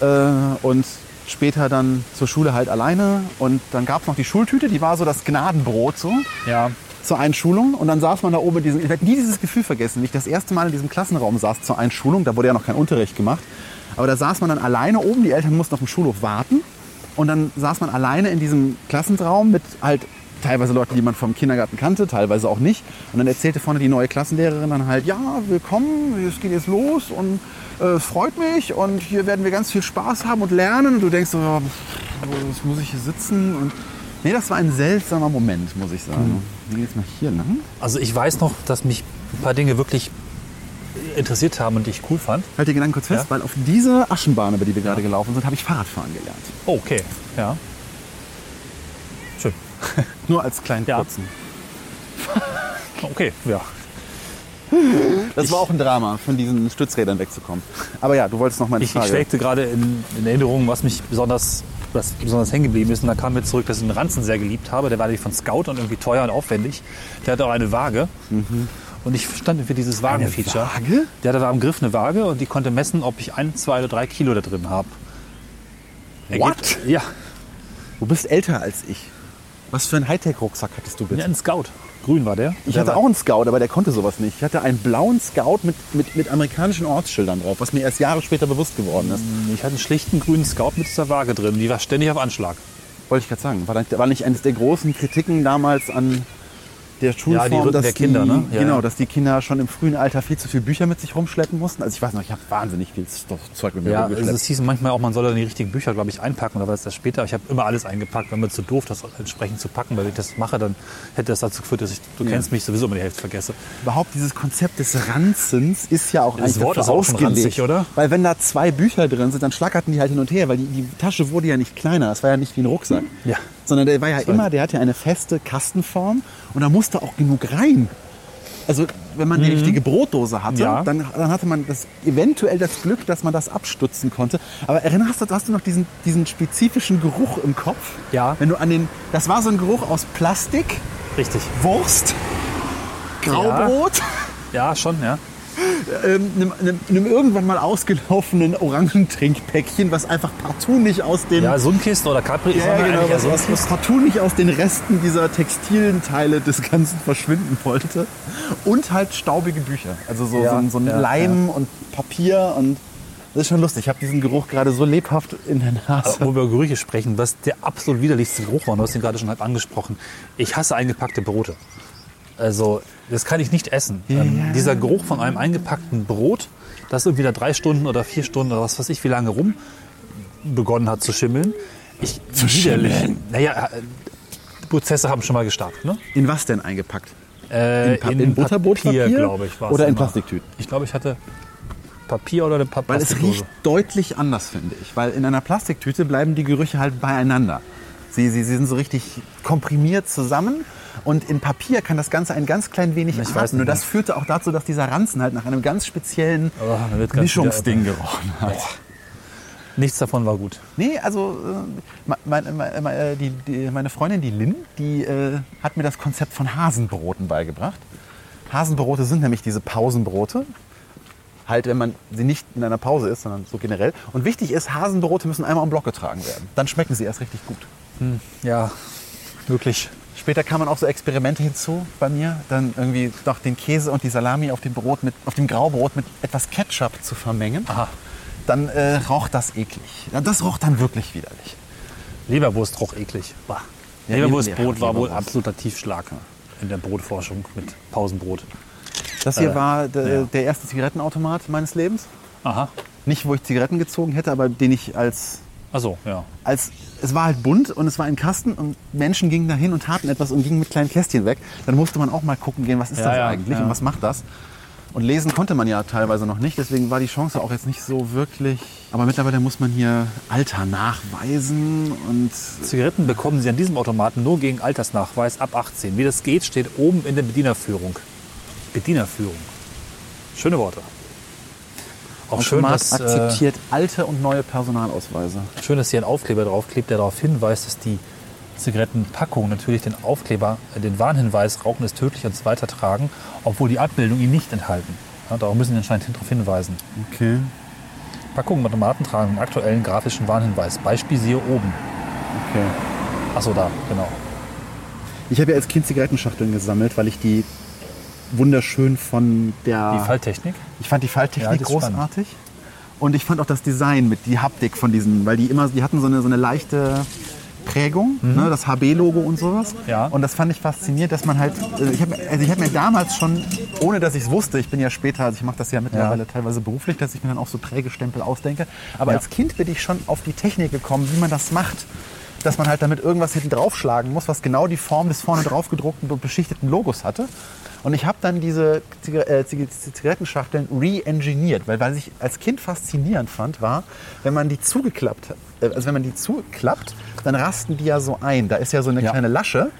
Äh, und später dann zur Schule halt alleine. Und dann gab es noch die Schultüte, die war so das Gnadenbrot so. Ja, zur Einschulung. Und dann saß man da oben in diesem, ich werde nie dieses Gefühl vergessen, wie ich das erste Mal in diesem Klassenraum saß zur Einschulung, da wurde ja noch kein Unterricht gemacht, aber da saß man dann alleine oben, die Eltern mussten auf dem Schulhof warten. Und dann saß man alleine in diesem Klassenraum mit halt teilweise Leuten, die man vom Kindergarten kannte, teilweise auch nicht. Und dann erzählte vorne die neue Klassenlehrerin dann halt, ja, willkommen, es geht jetzt los. Und äh, freut mich und hier werden wir ganz viel Spaß haben und lernen und du denkst so, ja, was muss ich hier sitzen und Nee, das war ein seltsamer Moment, muss ich sagen. Wie geht's mal hier lang? Also ich weiß noch, dass mich ein paar Dinge wirklich interessiert haben und die ich cool fand. Halt den Gedanken kurz fest, Ja. weil auf dieser Aschenbahn, über die wir gerade gelaufen sind, habe ich Fahrradfahren gelernt. Oh, okay, ja. Schön. Nur als kleinen Ja. kurzen. Okay, ja. Das war auch ein Drama, von diesen Stützrädern wegzukommen. Aber ja, du wolltest noch mal eine Ich, ich Frage. schwelgte gerade in, in Erinnerung, was mich besonders, was besonders hängen geblieben ist. Und da kam mir zurück, dass ich den Ranzen sehr geliebt habe. Der war nämlich von Scout und irgendwie teuer und aufwendig. Der hatte auch eine Waage. Und ich stand für dieses Wagenfeature. Waage? Der hatte am Griff eine Waage und die konnte messen, ob ich ein, zwei oder drei Kilo da drin habe. What? Ja, Du bist älter als ich. Was für einen Hightech-Rucksack hattest du bitte? ja, ein Scout. Grün war der. Ich Der hatte war- auch einen Scout, aber der konnte sowas nicht. Ich hatte einen blauen Scout mit, mit, mit amerikanischen Ortsschildern drauf, was mir erst Jahre später bewusst geworden ist. Ich hatte einen schlichten grünen Scout mit dieser Waage drin. Die war ständig auf Anschlag. Wollte ich gerade sagen. War, das- war nicht eines der großen Kritiken damals an der Schulform, Rücken dass der Kinder, die, ne? Ja, genau, ja. dass die Kinder schon im frühen Alter viel zu viele Bücher mit sich rumschleppen mussten. Also ich weiß noch, ich habe wahnsinnig viel Zeug mit mir Ja, also rumgeschleppt. es hieß manchmal auch, man soll dann die richtigen Bücher, glaube ich, einpacken. Oder war das später? Ich habe immer alles eingepackt, wenn mir zu doof, das entsprechend zu packen. Weil wenn ich das mache, dann hätte das dazu geführt, dass ich, du kennst mich, sowieso immer die Hälfte vergesse. Überhaupt dieses Konzept des Ranzens ist ja auch Das eigentlich Wort ist auch ausgelegt. ranzig, oder? Weil wenn da zwei Bücher drin sind, dann schlackerten die halt hin und her, weil die, die Tasche wurde ja nicht kleiner. Das war ja nicht wie ein Rucksack. Ja. Sondern der war ja immer, der hatte ja eine feste Kastenform und da musste auch genug rein. Also wenn man die richtige Brotdose hatte, Mhm. Ja. dann, dann hatte man das, eventuell das Glück, dass man das abstutzen konnte. Aber erinnerst du, hast du noch diesen, diesen spezifischen Geruch im Kopf? Ja. Wenn du an den, das war so ein Geruch aus Plastik, Richtig. Wurst, Graubrot. Ja, schon, ja. Ähm, einem, einem, einem irgendwann mal ausgelaufenen Orangentrinkpäckchen, was einfach partout nicht aus den Ja, Sunkist oder Capri. Ja, mal genau, was, was, was partout nicht aus den Resten dieser textilen Teile des Ganzen verschwinden wollte. Und halt staubige Bücher. Also so, Ja, so, ein- so ein ja, Leim und Papier und das ist schon lustig. Ich habe diesen Geruch gerade so lebhaft in der Nase. Wo wir über Gerüche sprechen, was der absolut widerlichste Geruch war, du hast ihn gerade schon halb angesprochen. Ich hasse eingepackte Brote. Also, das kann ich nicht essen. Ähm, dieser Geruch von einem eingepackten Brot, das irgendwie da drei Stunden oder vier Stunden oder was weiß ich, wie lange rum begonnen hat zu schimmeln. Ich, zu schimmeln? Naja, äh, die Prozesse haben schon mal gestartet. Ne? In was denn eingepackt? Äh, In Pa- in Butterbrotpapier glaube ich. oder in. Plastiktüten? Ich glaube, ich hatte Papier oder eine Pa- Weil es riecht deutlich anders, finde ich. Weil in einer Plastiktüte bleiben die Gerüche halt beieinander. Sie, sie, sie sind so richtig komprimiert zusammen. Und in Papier kann das Ganze ein ganz klein wenig Ich atmen. Und das führte auch dazu, dass dieser Ranzen halt nach einem ganz speziellen Oh, Mischungsding gerochen hat. Nichts davon war gut. Nee, also äh, meine, meine, die, die, meine Freundin, die Lynn, die äh, hat mir das Konzept von Hasenbroten beigebracht. Hasenbrote sind nämlich diese Pausenbrote. Halt, wenn man sie nicht in einer Pause ist, sondern so generell. Und wichtig ist, Hasenbrote müssen einmal am Block getragen werden. Dann schmecken sie erst richtig gut. Ja, wirklich. Später kamen auch so Experimente hinzu bei mir, dann irgendwie doch den Käse und die Salami auf dem Brot mit, auf dem Graubrot mit etwas Ketchup zu vermengen. Aha. Dann äh, roch das eklig. Ja, das roch dann wirklich widerlich. Leberwurst roch eklig. Bah. Ja, Leberwurstbrot war wohl absoluter Tiefschlag in der Brotforschung mit Pausenbrot. Das hier Äh, war der, ja. der erste Zigarettenautomat meines Lebens. Aha. Nicht, wo ich Zigaretten gezogen hätte, aber den ich als, Achso, ja. als es war halt bunt und es war ein Kasten und Menschen gingen da hin und taten etwas und gingen mit kleinen Kästchen weg. Dann musste man auch mal gucken gehen, was ist Ja, das ja, eigentlich ja. und was macht das. Und lesen konnte man ja teilweise noch nicht, deswegen war die Chance auch jetzt nicht so wirklich. Aber mittlerweile muss man hier Alter nachweisen und Zigaretten bekommen Sie an diesem Automaten nur gegen Altersnachweis ab 18. Wie das geht, steht oben in der Bedienerführung. Bedienerführung. Schöne Worte. Auch schön dass, äh, akzeptiert alte und neue Personalausweise. schön, dass hier ein Aufkleber draufklebt, der darauf hinweist, dass die Zigarettenpackung natürlich den Aufkleber, äh, den Warnhinweis Rauchen ist tödlich uns weitertragen, obwohl die Abbildung ihn nicht enthalten. Ja, darauf müssen Sie anscheinend darauf hinweisen. Okay. Packungen mit Automaten tragen einen aktuellen grafischen Warnhinweis. Beispiel siehe oben. okay. Achso, da, genau. Ich habe ja als Kind Zigarettenschachteln gesammelt, weil ich die wunderschön von der. Die Falltechnik. ich fand die Ja, Falttechnik das ist großartig. Und ich fand auch das Design mit die Haptik von diesen, weil die immer, die hatten so eine, so eine leichte Prägung, ne, das HB-Logo und sowas. Mhm. Ja. Und das fand ich faszinierend, dass man halt, also ich habe also hab mir damals schon, ohne dass ich es wusste, ich bin ja später, also ich mache das ja mittlerweile teilweise beruflich, dass ich mir dann auch so Prägestempel ausdenke. Aber Ja. als Kind bin ich schon auf die Technik gekommen, wie man das macht. Dass man halt damit irgendwas hinten draufschlagen muss, was genau die Form des vorne drauf gedruckten und beschichteten Logos hatte. Und ich habe dann diese äh, Zig- Zigarettenschachteln re-engineert, weil was ich als Kind faszinierend fand, war, wenn man die zugeklappt hat, äh, also wenn man die zuklappt, dann rasten die ja so ein. Da ist ja so eine Ja. kleine Lasche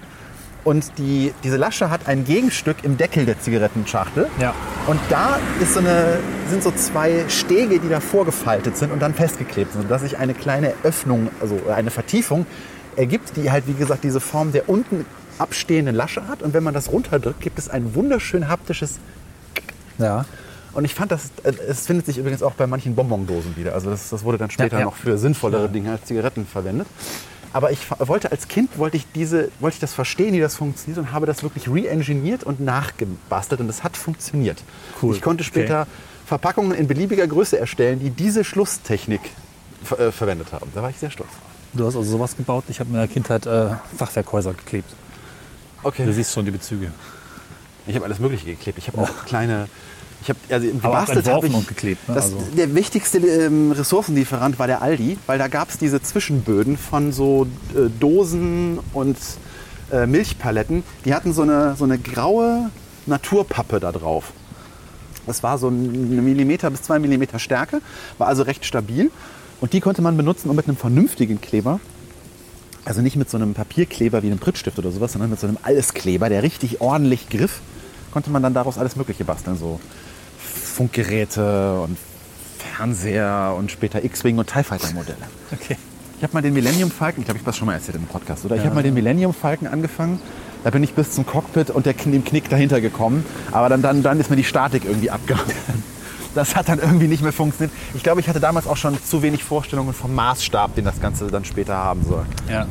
und die, diese Lasche hat ein Gegenstück im Deckel der Zigarettenschachtel. Ja. Und da ist so eine, sind so zwei Stege, die da vorgefaltet sind und dann festgeklebt sind, sodass sich eine kleine Öffnung, also eine Vertiefung ergibt, die halt, wie gesagt, diese Form der unten abstehenden Lasche hat. Und wenn man das runterdrückt, gibt es ein wunderschön haptisches Ja. und ich fand das, äh, es findet sich übrigens auch bei manchen Bonbondosen wieder. Also das, das wurde dann später Ja, ja. noch für sinnvollere Dinge als Zigaretten verwendet. Aber ich wollte als Kind, wollte ich, diese, wollte ich das verstehen, wie das funktioniert und habe das wirklich re-engineert und nachgebastelt und es hat funktioniert. Cool. Ich konnte Okay. später Verpackungen in beliebiger Größe erstellen, die diese Schlusstechnik ver äh, verwendet haben. Da war ich sehr stolz. Du hast also sowas gebaut. Ich habe in der Kindheit äh, Fachwerkhäuser geklebt. Du Okay. siehst schon die Bezüge. Ich habe alles Mögliche geklebt. Ich habe auch kleine. Ich habe also gebastelt habe ich. und geklebt, ne? Das, Also- Der wichtigste ähm, Ressourcenlieferant war der Aldi, weil da gab es diese Zwischenböden von so äh, Dosen und äh, Milchpaletten. Die hatten so eine, so eine graue Naturpappe da drauf. Das war so ein Millimeter bis zwei Millimeter Stärke, war also recht stabil. Und die konnte man benutzen, um mit einem vernünftigen Kleber, also nicht mit so einem Papierkleber wie einem Prittstift oder sowas, sondern mit so einem Alleskleber, der richtig ordentlich griff, konnte man dann daraus alles Mögliche basteln. So Funkgeräte und Fernseher und später X-Wing und TIE Fighter Modelle. Okay. Ich habe mal den Millennium Falcon, ich glaube, ich habe das schon mal erzählt im Podcast, oder? Ich habe mal den Millennium Falcon angefangen Da bin ich bis zum Cockpit und der, dem Knick dahinter gekommen. Aber dann, dann, dann ist mir die Statik irgendwie abgehauen. Das hat dann irgendwie nicht mehr funktioniert. Ich glaube, ich hatte damals auch schon zu wenig Vorstellungen vom Maßstab, den das Ganze dann später haben soll. Ja.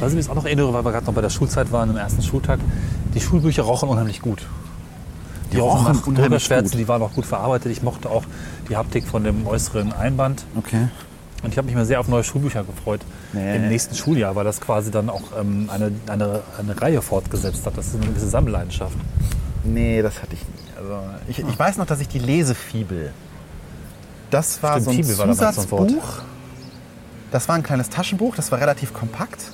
Was ich mir jetzt auch noch erinnere, weil wir gerade noch bei der Schulzeit waren, im ersten Schultag, die Schulbücher rochen unheimlich gut. Die, rochen rochen unheimlich gut. die waren auch gut verarbeitet. Ich mochte auch die Haptik von dem äußeren Einband. Okay. Und ich habe mich mal sehr auf neue Schulbücher gefreut. Nee. Im nächsten Schuljahr, weil das quasi dann auch ähm, eine, eine, eine Reihe fortgesetzt hat. Das ist eine gewisse Sammelleidenschaft. Nee, das hatte ich nie. Also ich, ich weiß noch, dass ich die Lesefibel. Das war Stimmt, so ein Fibel war damals so ein. Zusatzbuch. Das war ein kleines Taschenbuch, das war relativ kompakt.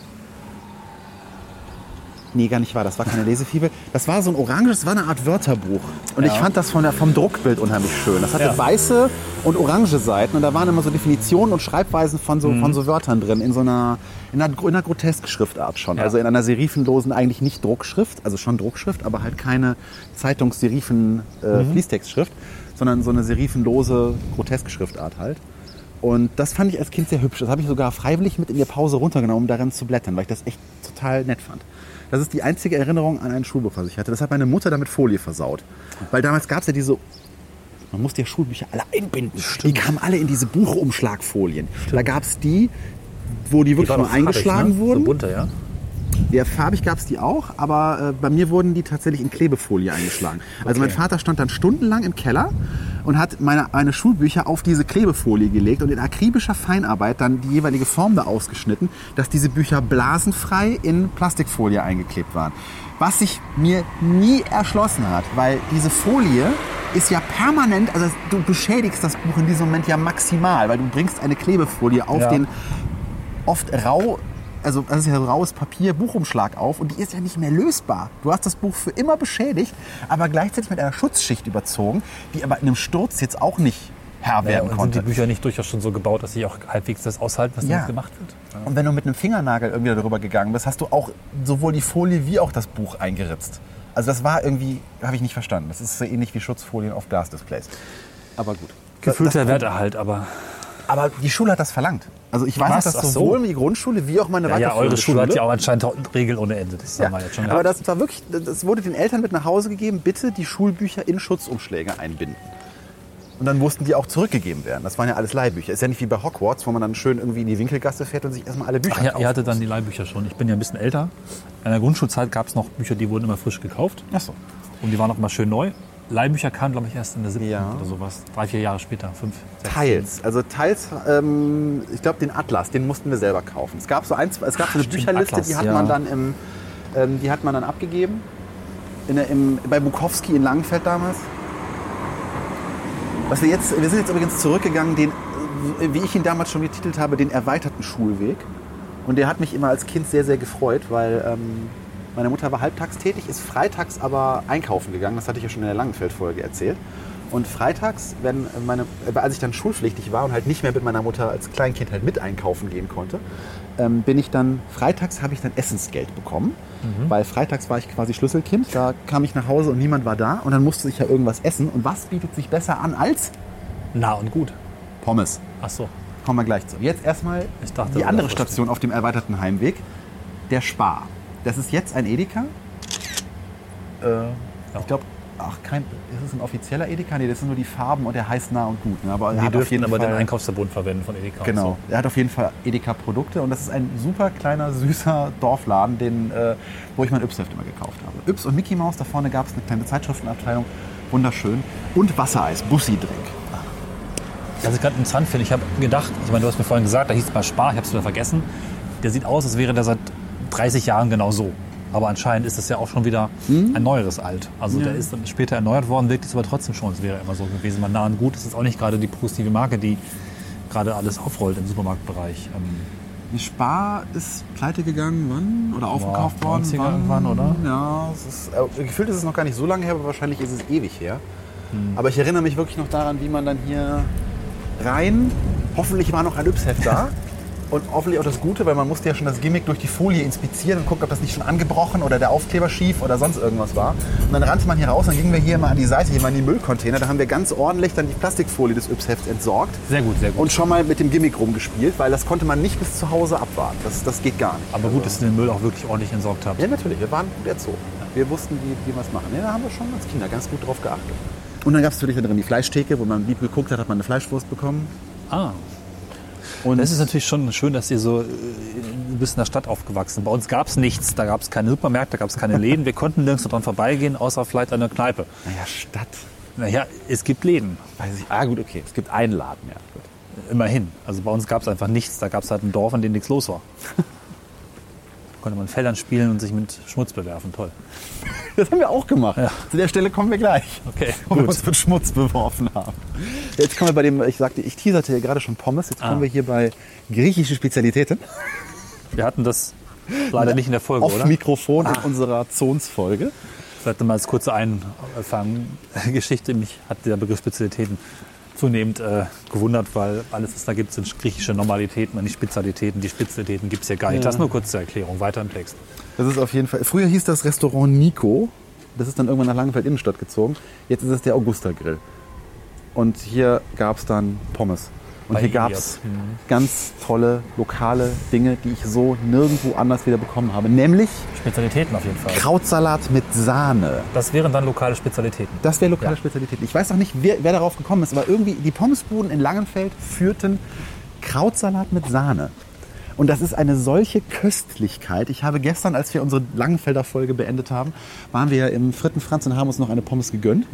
Nee, gar nicht wahr, das war keine Lesefibel. Das war so ein oranges, das war eine Art Wörterbuch. Und ich fand das von der, vom Druckbild unheimlich schön. Das hatte Ja. weiße und orange Seiten und da waren immer so Definitionen und Schreibweisen von so, Mhm. von so Wörtern drin, in so einer, in einer, in einer Grotesk-Schriftart schon. Ja. Also in einer serifenlosen, eigentlich nicht Druckschrift, also schon Druckschrift, aber halt keine Zeitungs-Serifen-Fließtextschrift, sondern so eine serifenlose Grotesk-Schriftart halt. Und das fand ich als Kind sehr hübsch. Das habe ich sogar freiwillig mit in der Pause runtergenommen, um darin zu blättern, weil ich das echt total nett fand. Das ist die einzige Erinnerung an ein Schulbuch, was ich hatte. Das hat meine Mutter damit Folie versaut. Weil damals gab es ja diese man musste ja Schulbücher alle einbinden. Die kamen alle in diese Buchumschlagfolien. Da gab es die, wo die wirklich war nur farbig, eingeschlagen ne? wurden. So bunte, ja? Ja, farbig gab es die auch, aber äh, bei mir wurden die tatsächlich in Klebefolie eingeschlagen. Also mein Vater stand dann stundenlang im Keller und hat meine, meine Schulbücher auf diese Klebefolie gelegt und in akribischer Feinarbeit dann die jeweilige Form da ausgeschnitten, dass diese Bücher blasenfrei in Plastikfolie eingeklebt waren. Was sich mir nie erschlossen hat, weil diese Folie ist ja permanent, also du beschädigst das Buch in diesem Moment ja maximal, weil du bringst eine Klebefolie auf Ja. den oft rau, also das ist ja raues Papier, Buchumschlag auf und die ist ja nicht mehr lösbar. Du hast das Buch für immer beschädigt, aber gleichzeitig mit einer Schutzschicht überzogen, die aber in einem Sturz jetzt auch nicht Herr Ja, werden und sind konnte. die Bücher nicht durchaus schon so gebaut, dass sie auch halbwegs das aushalten, was Ja. damit gemacht wird? Und wenn du mit einem Fingernagel irgendwie darüber gegangen bist, hast du auch sowohl die Folie wie auch das Buch eingeritzt. Also das war irgendwie, habe ich nicht verstanden. Das ist so ähnlich wie Schutzfolien auf Glasdisplays. Aber gut. Gefühlter Werterhalt, aber Aber die Schule hat das verlangt. Also ich weiß, Was? dass Ach so. sowohl die Grundschule wie auch meine ja, ja, eure Schule hat ja auch anscheinend Regeln ohne Ende. Das haben wir jetzt schon aber das war wirklich, das wurde den Eltern mit nach Hause gegeben, bitte die Schulbücher in Schutzumschläge einbinden. Und dann mussten die auch zurückgegeben werden. Das waren ja alles Leihbücher. Ist ja nicht wie bei Hogwarts, wo man dann schön irgendwie in die Winkelgasse fährt und sich erstmal alle Bücher Ach ja, kaufen ihr hattet muss. dann die Leihbücher schon. Ich bin ja ein bisschen älter. In der Grundschulzeit gab es noch Bücher, die wurden immer frisch gekauft. Ach so. Und die waren auch immer schön neu. Leihbücher kamen, glaube ich, erst in der siebten Ja. oder sowas. Drei, vier Jahre später, fünf, sechs. Teils. Also teils, ähm, ich glaube, den Atlas, den mussten wir selber kaufen. Es gab so ein, es gab so eine Bücherliste, Atlas, die hat ja. man dann im, ähm, die hat man dann abgegeben. In im, bei Bukowski in Langenfeld damals. Was wir jetzt, wir sind jetzt übrigens zurückgegangen, den, wie ich ihn damals schon getitelt habe, den erweiterten Schulweg. Und der hat mich immer als Kind sehr, sehr gefreut, weil ähm, meine Mutter war halbtags tätig, ist freitags aber einkaufen gegangen. Das hatte ich ja schon in der Langenfeld-Folge erzählt. Und freitags, wenn meine, äh, als ich dann schulpflichtig war und halt nicht mehr mit meiner Mutter als Kleinkind halt mit einkaufen gehen konnte, ähm, bin ich dann, freitags habe ich dann Essensgeld bekommen. Weil freitags war ich quasi Schlüsselkind. Da kam ich nach Hause und niemand war da. Und dann musste ich ja irgendwas essen. Und was bietet sich besser an als Nah und gut. Pommes? Ach so. Kommen wir gleich zu. Jetzt erstmal Ich dachte, die andere Station auf dem erweiterten Heimweg. Der Spar. Das ist jetzt ein Edeka. Äh, Ich glaube, ach, kein, ist es ein offizieller Edeka? Nee, das sind nur die Farben und der heißt nah und gut. Ne? Aber er Die jeden aber Fall, den Einkaufsverbund verwenden von Edeka. Genau, er hat auf jeden Fall Edeka-Produkte und das ist ein super kleiner, süßer Dorfladen, den, äh, wo ich mein Yps-Heft immer gekauft habe. Yps und Mickey Mouse, da vorne gab es eine kleine Zeitschriftenabteilung, wunderschön. Und Wassereis, Bussi-Drink. So. Was ich gerade interessant finde, ich habe gedacht, ich meine, du hast mir vorhin gesagt, da hieß es mal Spar, ich habe es wieder vergessen. Der sieht aus, als wäre der seit 30 Jahren genau so. Aber anscheinend ist es ja auch schon wieder ein neueres Alt. Also der ist dann später erneuert worden, wirkt es aber trotzdem schon, als wäre er immer so gewesen. Man nah und gut, das ist auch nicht gerade die positive Marke, die gerade alles aufrollt im Supermarktbereich. Ähm, Die Spar ist pleite gegangen, wann? Oder aufgekauft Boah, worden? 90er wann? irgendwann, oder? Ja, es ist, äh, gefühlt ist es noch gar nicht so lange her, aber wahrscheinlich ist es ewig her. Hm. Aber ich erinnere mich wirklich noch daran, wie man dann hier rein, hoffentlich war noch ein Yps-Heft da, und hoffentlich auch das Gute, weil man musste ja schon das Gimmick durch die Folie inspizieren und gucken, ob das nicht schon angebrochen oder der Aufkleber schief oder sonst irgendwas war. Und dann rannte man hier raus, dann gingen wir hier mal an die Seite, hier mal in die Müllcontainer. Da haben wir ganz ordentlich dann die Plastikfolie des Yps-Hefts entsorgt. Sehr gut, sehr gut. Und schon mal mit dem Gimmick rumgespielt, weil das konnte man nicht bis zu Hause abwarten. Das, das geht gar nicht. Aber gut, dass ihr den Müll auch wirklich ordentlich entsorgt habt. Ja, natürlich. Wir waren gut erzogen. Wir wussten, wie, wie wir es machen. Ja, da haben wir schon als Kinder ganz gut drauf geachtet. Und dann gab es natürlich da drin die Fleischtheke, wo man lieb geguckt hat, hat man eine Fleischwurst bekommen. Ah. Und Das ist natürlich schon schön, dass ihr so, äh, du bist in der Stadt aufgewachsen. Bei uns gab es nichts. Da gab es keine Supermärkte, da gab es keine Läden. Wir konnten nirgends dran vorbeigehen, außer vielleicht an der Kneipe. naja, Stadt. Naja, es gibt Läden. Weiß ich. Ah, gut, okay. Es gibt einen Laden, ja. Gut. Immerhin. Also bei uns gab es einfach nichts. Da gab es halt ein Dorf, in dem nichts los war. Konnte man Feldern spielen und sich mit Schmutz bewerfen. Toll. Das haben wir auch gemacht. Ja. Zu der Stelle kommen wir gleich. Okay, Wo wir uns mit Schmutz beworfen haben. Jetzt kommen wir bei dem, ich sagte, ich teaserte ja gerade schon Pommes. Jetzt kommen Ah. wir hier bei griechische Spezialitäten. Wir hatten das leider nicht in der Folge, Auf oder? Mikrofon in unserer Zonsfolge. Vielleicht mal als kurze Einfanggeschichte. Mich hat der Begriff Spezialitäten zunehmend äh, gewundert, weil alles, was da gibt, sind griechische Normalitäten und nicht Spezialitäten. Die Spezialitäten gibt es ja gar nicht. Das nur kurz zur Erklärung. Weiter im Text. Das ist auf jeden Fall. Früher hieß das Restaurant Nico. Das ist dann irgendwann nach Langenfeld Innenstadt gezogen. Jetzt ist es der Augusta Grill. Und hier gab es dann Pommes. Und hier gab es ganz tolle lokale Dinge, die ich so nirgendwo anders wieder bekommen habe. Nämlich Spezialitäten auf jeden Fall. Krautsalat mit Sahne. Das wären dann lokale Spezialitäten. Das wäre lokale Ja. Spezialität. Ich weiß auch nicht, wer, wer darauf gekommen ist, aber irgendwie die Pommesbuden in Langenfeld führten Krautsalat mit Sahne. Und das ist eine solche Köstlichkeit. Ich habe gestern, als wir unsere Langenfelder Folge beendet haben, waren wir ja im Fritten Franz und haben uns noch eine Pommes gegönnt.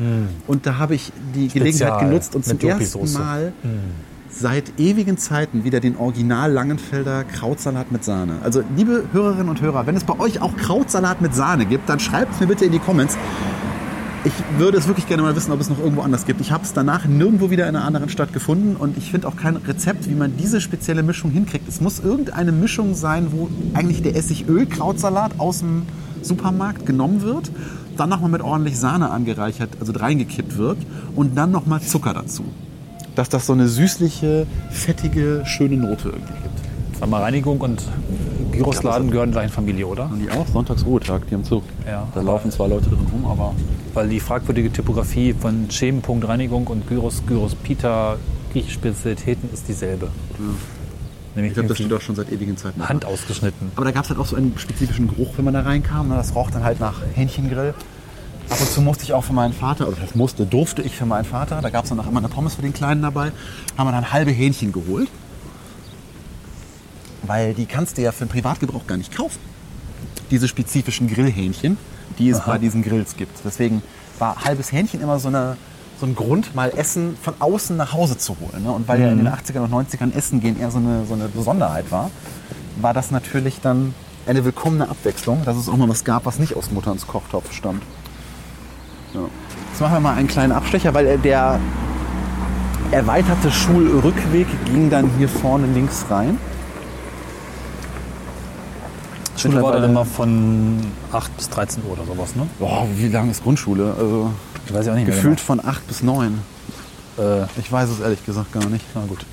Und da habe ich die Gelegenheit genutzt und zum ersten. Mal seit ewigen Zeiten wieder den Original Langenfelder Krautsalat mit Sahne. Also liebe Hörerinnen und Hörer, wenn es bei euch auch Krautsalat mit Sahne gibt, dann schreibt es mir bitte in die Comments. Ich würde es wirklich gerne mal wissen, ob es noch irgendwo anders gibt. Ich habe es danach nirgendwo wieder in einer anderen Stadt gefunden und ich finde auch kein Rezept, wie man diese spezielle Mischung hinkriegt. Es muss irgendeine Mischung sein, wo eigentlich der Essigöl-Krautsalat aus dem Supermarkt genommen wird, dann nochmal mit ordentlich Sahne angereichert, also reingekippt wird und dann nochmal Zucker dazu. Dass das so eine süßliche, fettige, schöne Note irgendwie gibt. Sag mal, Reinigung und Gyrosladen gehören gleich in Familie, oder? Und die auch? Sonntagsruhetag, die haben zu. Ja. Da laufen zwar Leute drin rum, aber Weil die fragwürdige Typografie von Schemenpunkt Reinigung und Gyros, Gyros Pita, griechische Spezialitäten ist dieselbe. Nämlich ich glaube, das steht auch schon seit ewigen Zeiten. Hand ausgeschnitten. Aber da gab es halt auch so einen spezifischen Geruch, wenn man da reinkam. ne? Das roch dann halt nach Hähnchengrill. Ab und zu musste ich auch für meinen Vater, oder das musste, durfte ich für meinen Vater, da gab es dann auch immer eine Pommes für den Kleinen dabei, haben wir dann halbe Hähnchen geholt. Weil die kannst du ja für den Privatgebrauch gar nicht kaufen. Diese spezifischen Grillhähnchen, die es bei diesen Grills gibt. Deswegen war halbes Hähnchen immer so, eine, so ein Grund, mal Essen von außen nach Hause zu holen. Ne? Und weil ja in den 80ern und 90ern Essen gehen eher so eine, so eine Besonderheit war, war das natürlich dann eine willkommene Abwechslung, dass es auch mal was gab, was nicht aus Mutterns Kochtopf stammt. Ja. Jetzt machen wir mal einen kleinen Abstecher, weil der erweiterte Schulrückweg ging dann hier vorne links rein. Schule war dann immer von 8 bis 13 Uhr oder sowas, ne? Boah, wie lange ist Grundschule? Also Ich weiß ja auch nicht mehr gefühlt von 8 bis 9. Genau. Äh, Ich weiß es ehrlich gesagt gar nicht. na gut.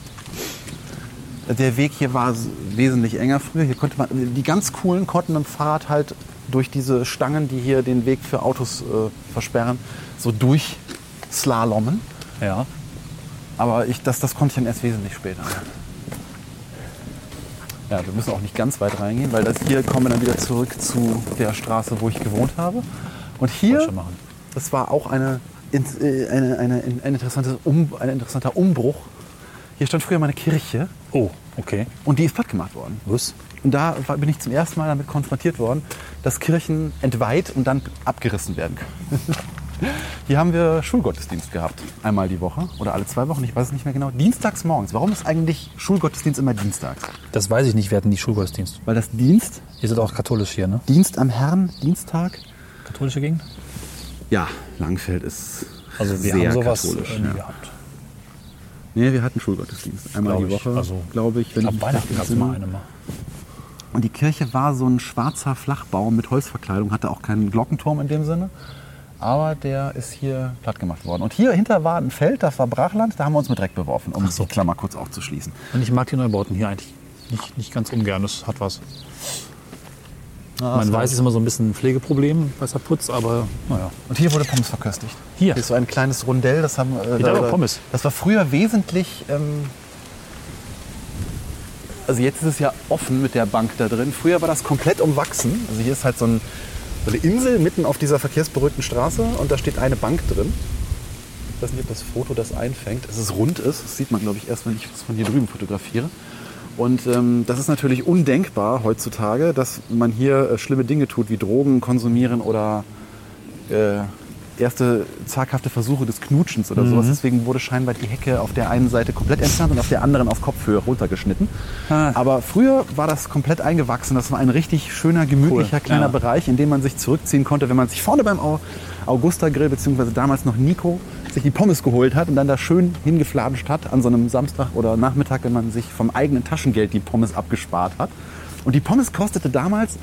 Der Weg hier war wesentlich enger früher. Hier konnte man, die ganz coolen konnten mit dem Fahrrad halt durch diese Stangen, die hier den Weg für Autos äh, versperren, so durchslalommen. Ja. Aber ich, das, das konnte ich dann erst wesentlich später. Ja, wir müssen auch nicht ganz weit reingehen, weil das hier kommen wir dann wieder zurück zu der Straße, wo ich gewohnt habe. Und hier, das war auch eine, in- äh, eine, eine, ein, interessantes um, ein interessanter Umbruch. Hier stand früher mal eine Kirche Oh, okay. und die ist platt gemacht worden. Was? Und da bin ich zum ersten Mal damit konfrontiert worden, dass Kirchen entweiht und dann abgerissen werden können. Hier haben wir Schulgottesdienst gehabt. Einmal die Woche oder alle zwei Wochen, ich weiß es nicht mehr genau. Dienstags morgens. Warum ist eigentlich Schulgottesdienst immer dienstags? Das weiß ich nicht, wir hatten die Schulgottesdienst. Weil das Dienst, Ihr seid auch katholisch hier, ne? Dienst am Herrn, Dienstag? Katholische Gegend? Ja, Langfeld ist Also wir sehr haben sowas katholisch. Ja. gehabt. Nee, wir hatten Schulgottesdienst. Einmal die. Woche, Also, glaube ich. Wenn Ab ich Weihnachten mich gab es mal eine mal. Und die Kirche war so ein schwarzer Flachbau mit Holzverkleidung, hatte auch keinen Glockenturm in dem Sinne. Aber der ist hier platt gemacht worden. Und hier hinter war ein Feld, das war Brachland, da haben wir uns mit Dreck beworfen, um die Klammer kurz aufzuschließen. Und ich mag die Neubauten hier eigentlich nicht, nicht ganz ungern. Das hat was. Ah, Man weiß, es ist immer so ein bisschen ein Pflegeproblem, weißer Putz, aber naja. Und hier wurde Pommes verköstigt. Hier. Hier ist so ein kleines Rondell. Das haben. Äh, da war Pommes. Das war früher wesentlich. Ähm, also jetzt ist es ja offen mit der Bank da drin. Früher war das komplett umwachsen. Also hier ist halt so, ein, so eine Insel mitten auf dieser verkehrsberuhigten Straße und da steht eine Bank drin. Ich weiß nicht, ob das Foto das einfängt. Es rund ist. Das sieht man, glaube ich, erst, wenn ich es von hier drüben fotografiere. Und ähm, das ist natürlich undenkbar heutzutage, dass man hier äh, schlimme Dinge tut, wie Drogen konsumieren oder äh, erste zaghafte Versuche des Knutschens oder sowas. Deswegen wurde scheinbar die Hecke auf der einen Seite komplett entfernt und auf der anderen auf Kopfhöhe runtergeschnitten. Ah. Aber früher war das komplett eingewachsen. Das war ein richtig schöner, gemütlicher Cool, kleiner ja. Bereich, in dem man sich zurückziehen konnte, wenn man sich vorne beim Au- Augusta Grill beziehungsweise damals noch Nico sich die Pommes geholt hat und dann da schön hingeflanscht hat an so einem Samstag oder Nachmittag, wenn man sich vom eigenen Taschengeld die Pommes abgespart hat. Und die Pommes kostete damals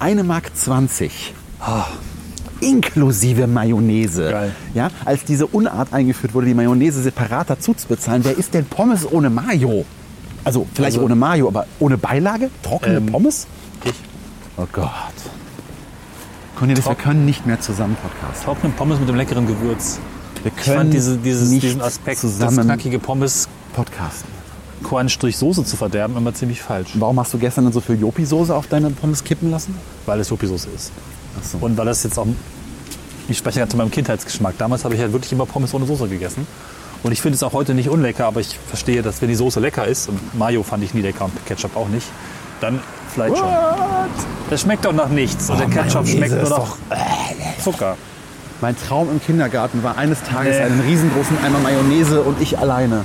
1,20 Mark. Inklusive Mayonnaise. Geil. Ja, als diese Unart eingeführt wurde, die Mayonnaise separat dazu zu bezahlen, wer isst denn Pommes ohne Mayo? Also vielleicht Also- ohne Mayo, aber ohne Beilage? Trockene Ähm, Pommes? Ich. Oh Gott. Cornelis, wir können nicht mehr zusammen podcasten. Trockene Pommes mit dem leckeren Gewürz. Wir Ich können fand diese, dieses, nicht diesen Aspekt, das zusammen knackige Pommes podcasten. Quansch durch Soße zu verderben, immer ziemlich falsch. Warum hast du gestern dann so viel Jopi-Soße auf deine Pommes kippen lassen? Weil es Soße ist. So. Und weil das jetzt auch, ich spreche ja zu meinem Kindheitsgeschmack. Damals habe ich halt wirklich immer Pommes ohne Soße gegessen. Und ich finde es auch heute nicht unlecker, aber ich verstehe, dass wenn die Soße lecker ist, und Mayo fand ich nie lecker und Ketchup auch nicht, dann vielleicht schon. Das schmeckt doch nach nichts. Und der Ketchup Mayonnaise schmeckt nur noch Zucker. Mein Traum im Kindergarten war eines Tages Nee. einen riesengroßen Eimer Mayonnaise und ich alleine.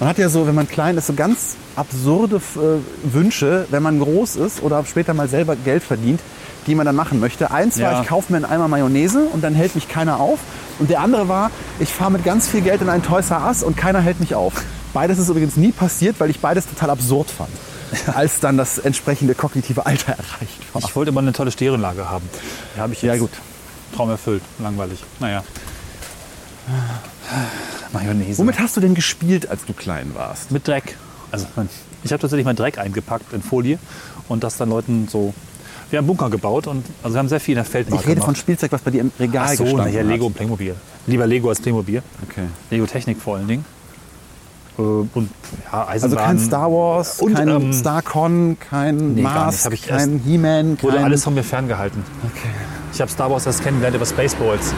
Man hat ja so, wenn man klein ist, so ganz absurde äh, Wünsche, wenn man groß ist oder später mal selber Geld verdient, die man dann machen möchte. Eins war, Ja. ich kaufe mir einen Eimer Mayonnaise und dann hält mich keiner auf. Und der andere war, ich fahre mit ganz viel Geld in einen Toys R Us und keiner hält mich auf. Beides ist übrigens nie passiert, weil ich beides total absurd fand. Als dann das entsprechende kognitive Alter erreicht war. Ich wollte immer eine tolle Stereoanlage haben. Die habe ich jetzt. Ja, gut. Traum erfüllt. Langweilig. Naja. Mayonnaise. Womit hast du denn gespielt, als du klein warst? Mit Dreck. Also ich habe tatsächlich mal Dreck eingepackt in Folie und das dann Leuten so. Wir haben Bunker gebaut und also wir haben sehr viel in der Feldmark Ich rede von gemacht. Spielzeug, was bei dir im Regal Ach so, gestanden hat. Lego und Playmobil. Lieber Lego als Playmobil. Okay. Lego Technik vor allen Dingen. Äh, Und ja, Also kein Star Wars, Und, kein ähm, Starcon, kein nee, Mars, ich kein He-Man, kein... Wurde alles von mir ferngehalten. Okay. Ich habe Star Wars erst kennengelernt über Spaceballs.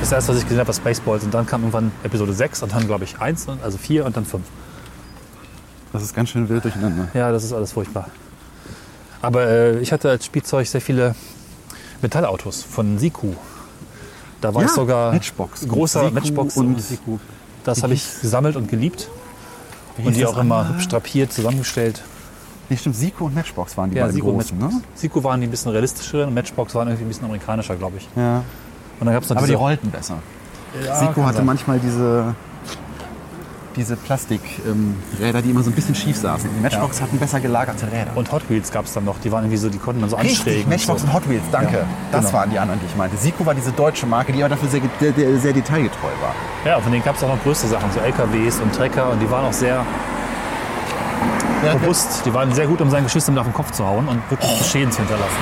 Das erste, was ich gesehen habe, war Spaceballs. Und dann kam irgendwann Episode 6 und dann, glaube ich, 1, und- also 4 und dann 5. Das ist ganz schön wild durcheinander. Ja, das ist alles furchtbar. Aber äh, ich hatte als Spielzeug sehr viele Metallautos von Siku. Da war Ja, ich sogar Matchbox. großer Siku Matchbox und- und Siku. Das habe ich gesammelt und geliebt. Und die auch immer hübsch drapiert, zusammengestellt. Nee, stimmt, Sico und Matchbox waren die Ja, beiden Siku großen, ne? Siku waren die ein bisschen realistischere und Matchbox waren irgendwie ein bisschen amerikanischer, glaube ich. Ja. Und dann gab es noch Aber die rollten besser. Ja, kann hatte sein. manchmal diese, diese Plastikräder, die immer so ein bisschen schief saßen. Die Matchbox hatten besser gelagerte Räder. Und Hot Wheels gab es dann noch. Die waren irgendwie so, die konnten man so Richtig, anschrägen. Matchbox so. und Hot Wheels, danke. Ja, das genau. waren die anderen, die ich meinte. Sico war diese deutsche Marke, die aber dafür sehr, sehr, sehr, sehr detailgetreu war. Ja, von denen gab es auch noch größere Sachen, so LKWs und Trecker. Und die waren auch sehr robust. Die waren sehr gut, um sein Geschiss damit auf den Kopf zu hauen und wirklich Schäden zu hinterlassen.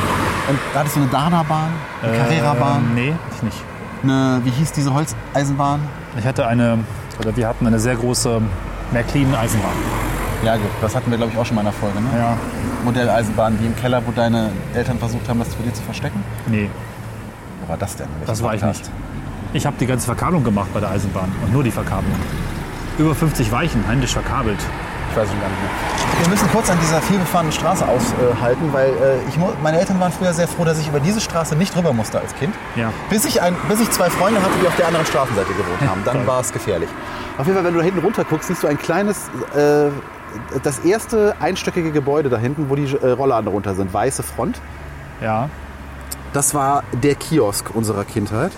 Und da hattest du eine Dana-Bahn, eine Carrera-Bahn, Ähm, nee, ich nicht. eine, wie hieß diese Holzeisenbahn? Ich hatte eine, oder wir hatten eine sehr große Märklin-Eisenbahn. Ja gut, das hatten wir glaube ich auch schon mal in der Folge, ne? Ja. Modelleisenbahn, die im Keller, wo deine Eltern versucht haben, das vor dir zu verstecken. Nee, Wo war das denn? Welcher das war ich nicht. Ich habe die ganze Verkabelung gemacht bei der Eisenbahn und nur die Verkabelung. Über 50 Weichen, händisch verkabelt. Gar nicht mehr. Wir müssen kurz an dieser vielbefahrenen Straße aushalten, weil äh, ich, meine Eltern waren früher sehr froh, dass ich über diese Straße nicht rüber musste als Kind. Ja. Bis ich, ein, bis ich zwei Freunde hatte, die auf der anderen Straßenseite gewohnt haben. Dann war es gefährlich. Auf jeden Fall, wenn du da hinten runter guckst, siehst du ein kleines, äh, das erste einstöckige Gebäude da hinten, wo die äh, Rollladen runter sind. Weiße Front. Ja. Das war der Kiosk unserer Kindheit.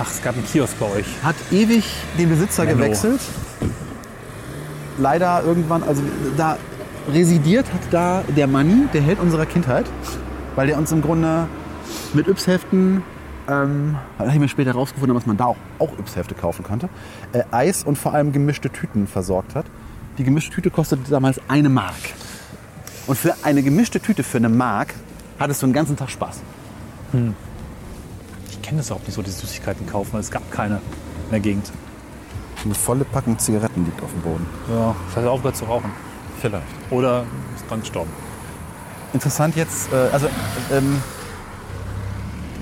Ach, es gab einen Kiosk bei euch. Hat ewig den Besitzer Menno. gewechselt. Leider irgendwann, also da residiert hat da der Manni, der Held unserer Kindheit, weil der uns im Grunde mit Yps-Heften, ähm, da habe ich mir später rausgefunden, dass man da auch, auch Yps-Hefte kaufen konnte, äh, Eis und vor allem gemischte Tüten versorgt hat. Die gemischte Tüte kostete damals eine Mark. Und für eine gemischte Tüte für eine Mark hattest du den ganzen Tag Spaß. Ich kenne das auch nicht so, diese Süßigkeiten kaufen, weil es gab keine in der Gegend. Eine volle Packung Zigaretten liegt auf dem Boden. Ja, vielleicht hat er aufgehört zu rauchen. Vielleicht. Oder ist dran gestorben. Interessant jetzt, äh, also ähm,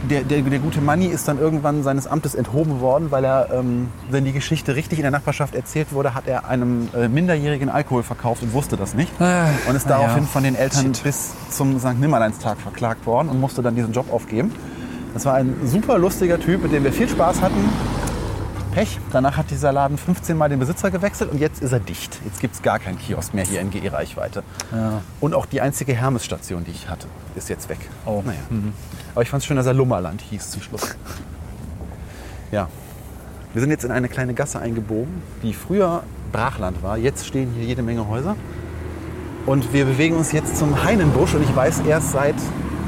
der, der, der gute Manni ist dann irgendwann seines Amtes enthoben worden, weil er, ähm, wenn die Geschichte richtig in der Nachbarschaft erzählt wurde, hat er einem äh, Minderjährigen Alkohol verkauft und wusste das nicht. Und ist na ja. daraufhin von den Eltern Shit. bis zum St. Nimmerleinstag verklagt worden und musste dann diesen Job aufgeben. Das war ein super lustiger Typ, mit dem wir viel Spaß hatten. Pech. Danach hat dieser Laden 15 Mal den Besitzer gewechselt und jetzt ist er dicht. Jetzt gibt es gar keinen Kiosk mehr hier in GE-Reichweite. Ja. Und auch die einzige Hermes-Station, die ich hatte, ist jetzt weg. Oh. Naja. Aber ich fand es schön, dass er Lummerland hieß zum Schluss. Ja. Wir sind jetzt in eine kleine Gasse eingebogen, die früher Brachland war. Jetzt stehen hier jede Menge Häuser. Und wir bewegen uns jetzt zum Heinenbusch. Und ich weiß erst seit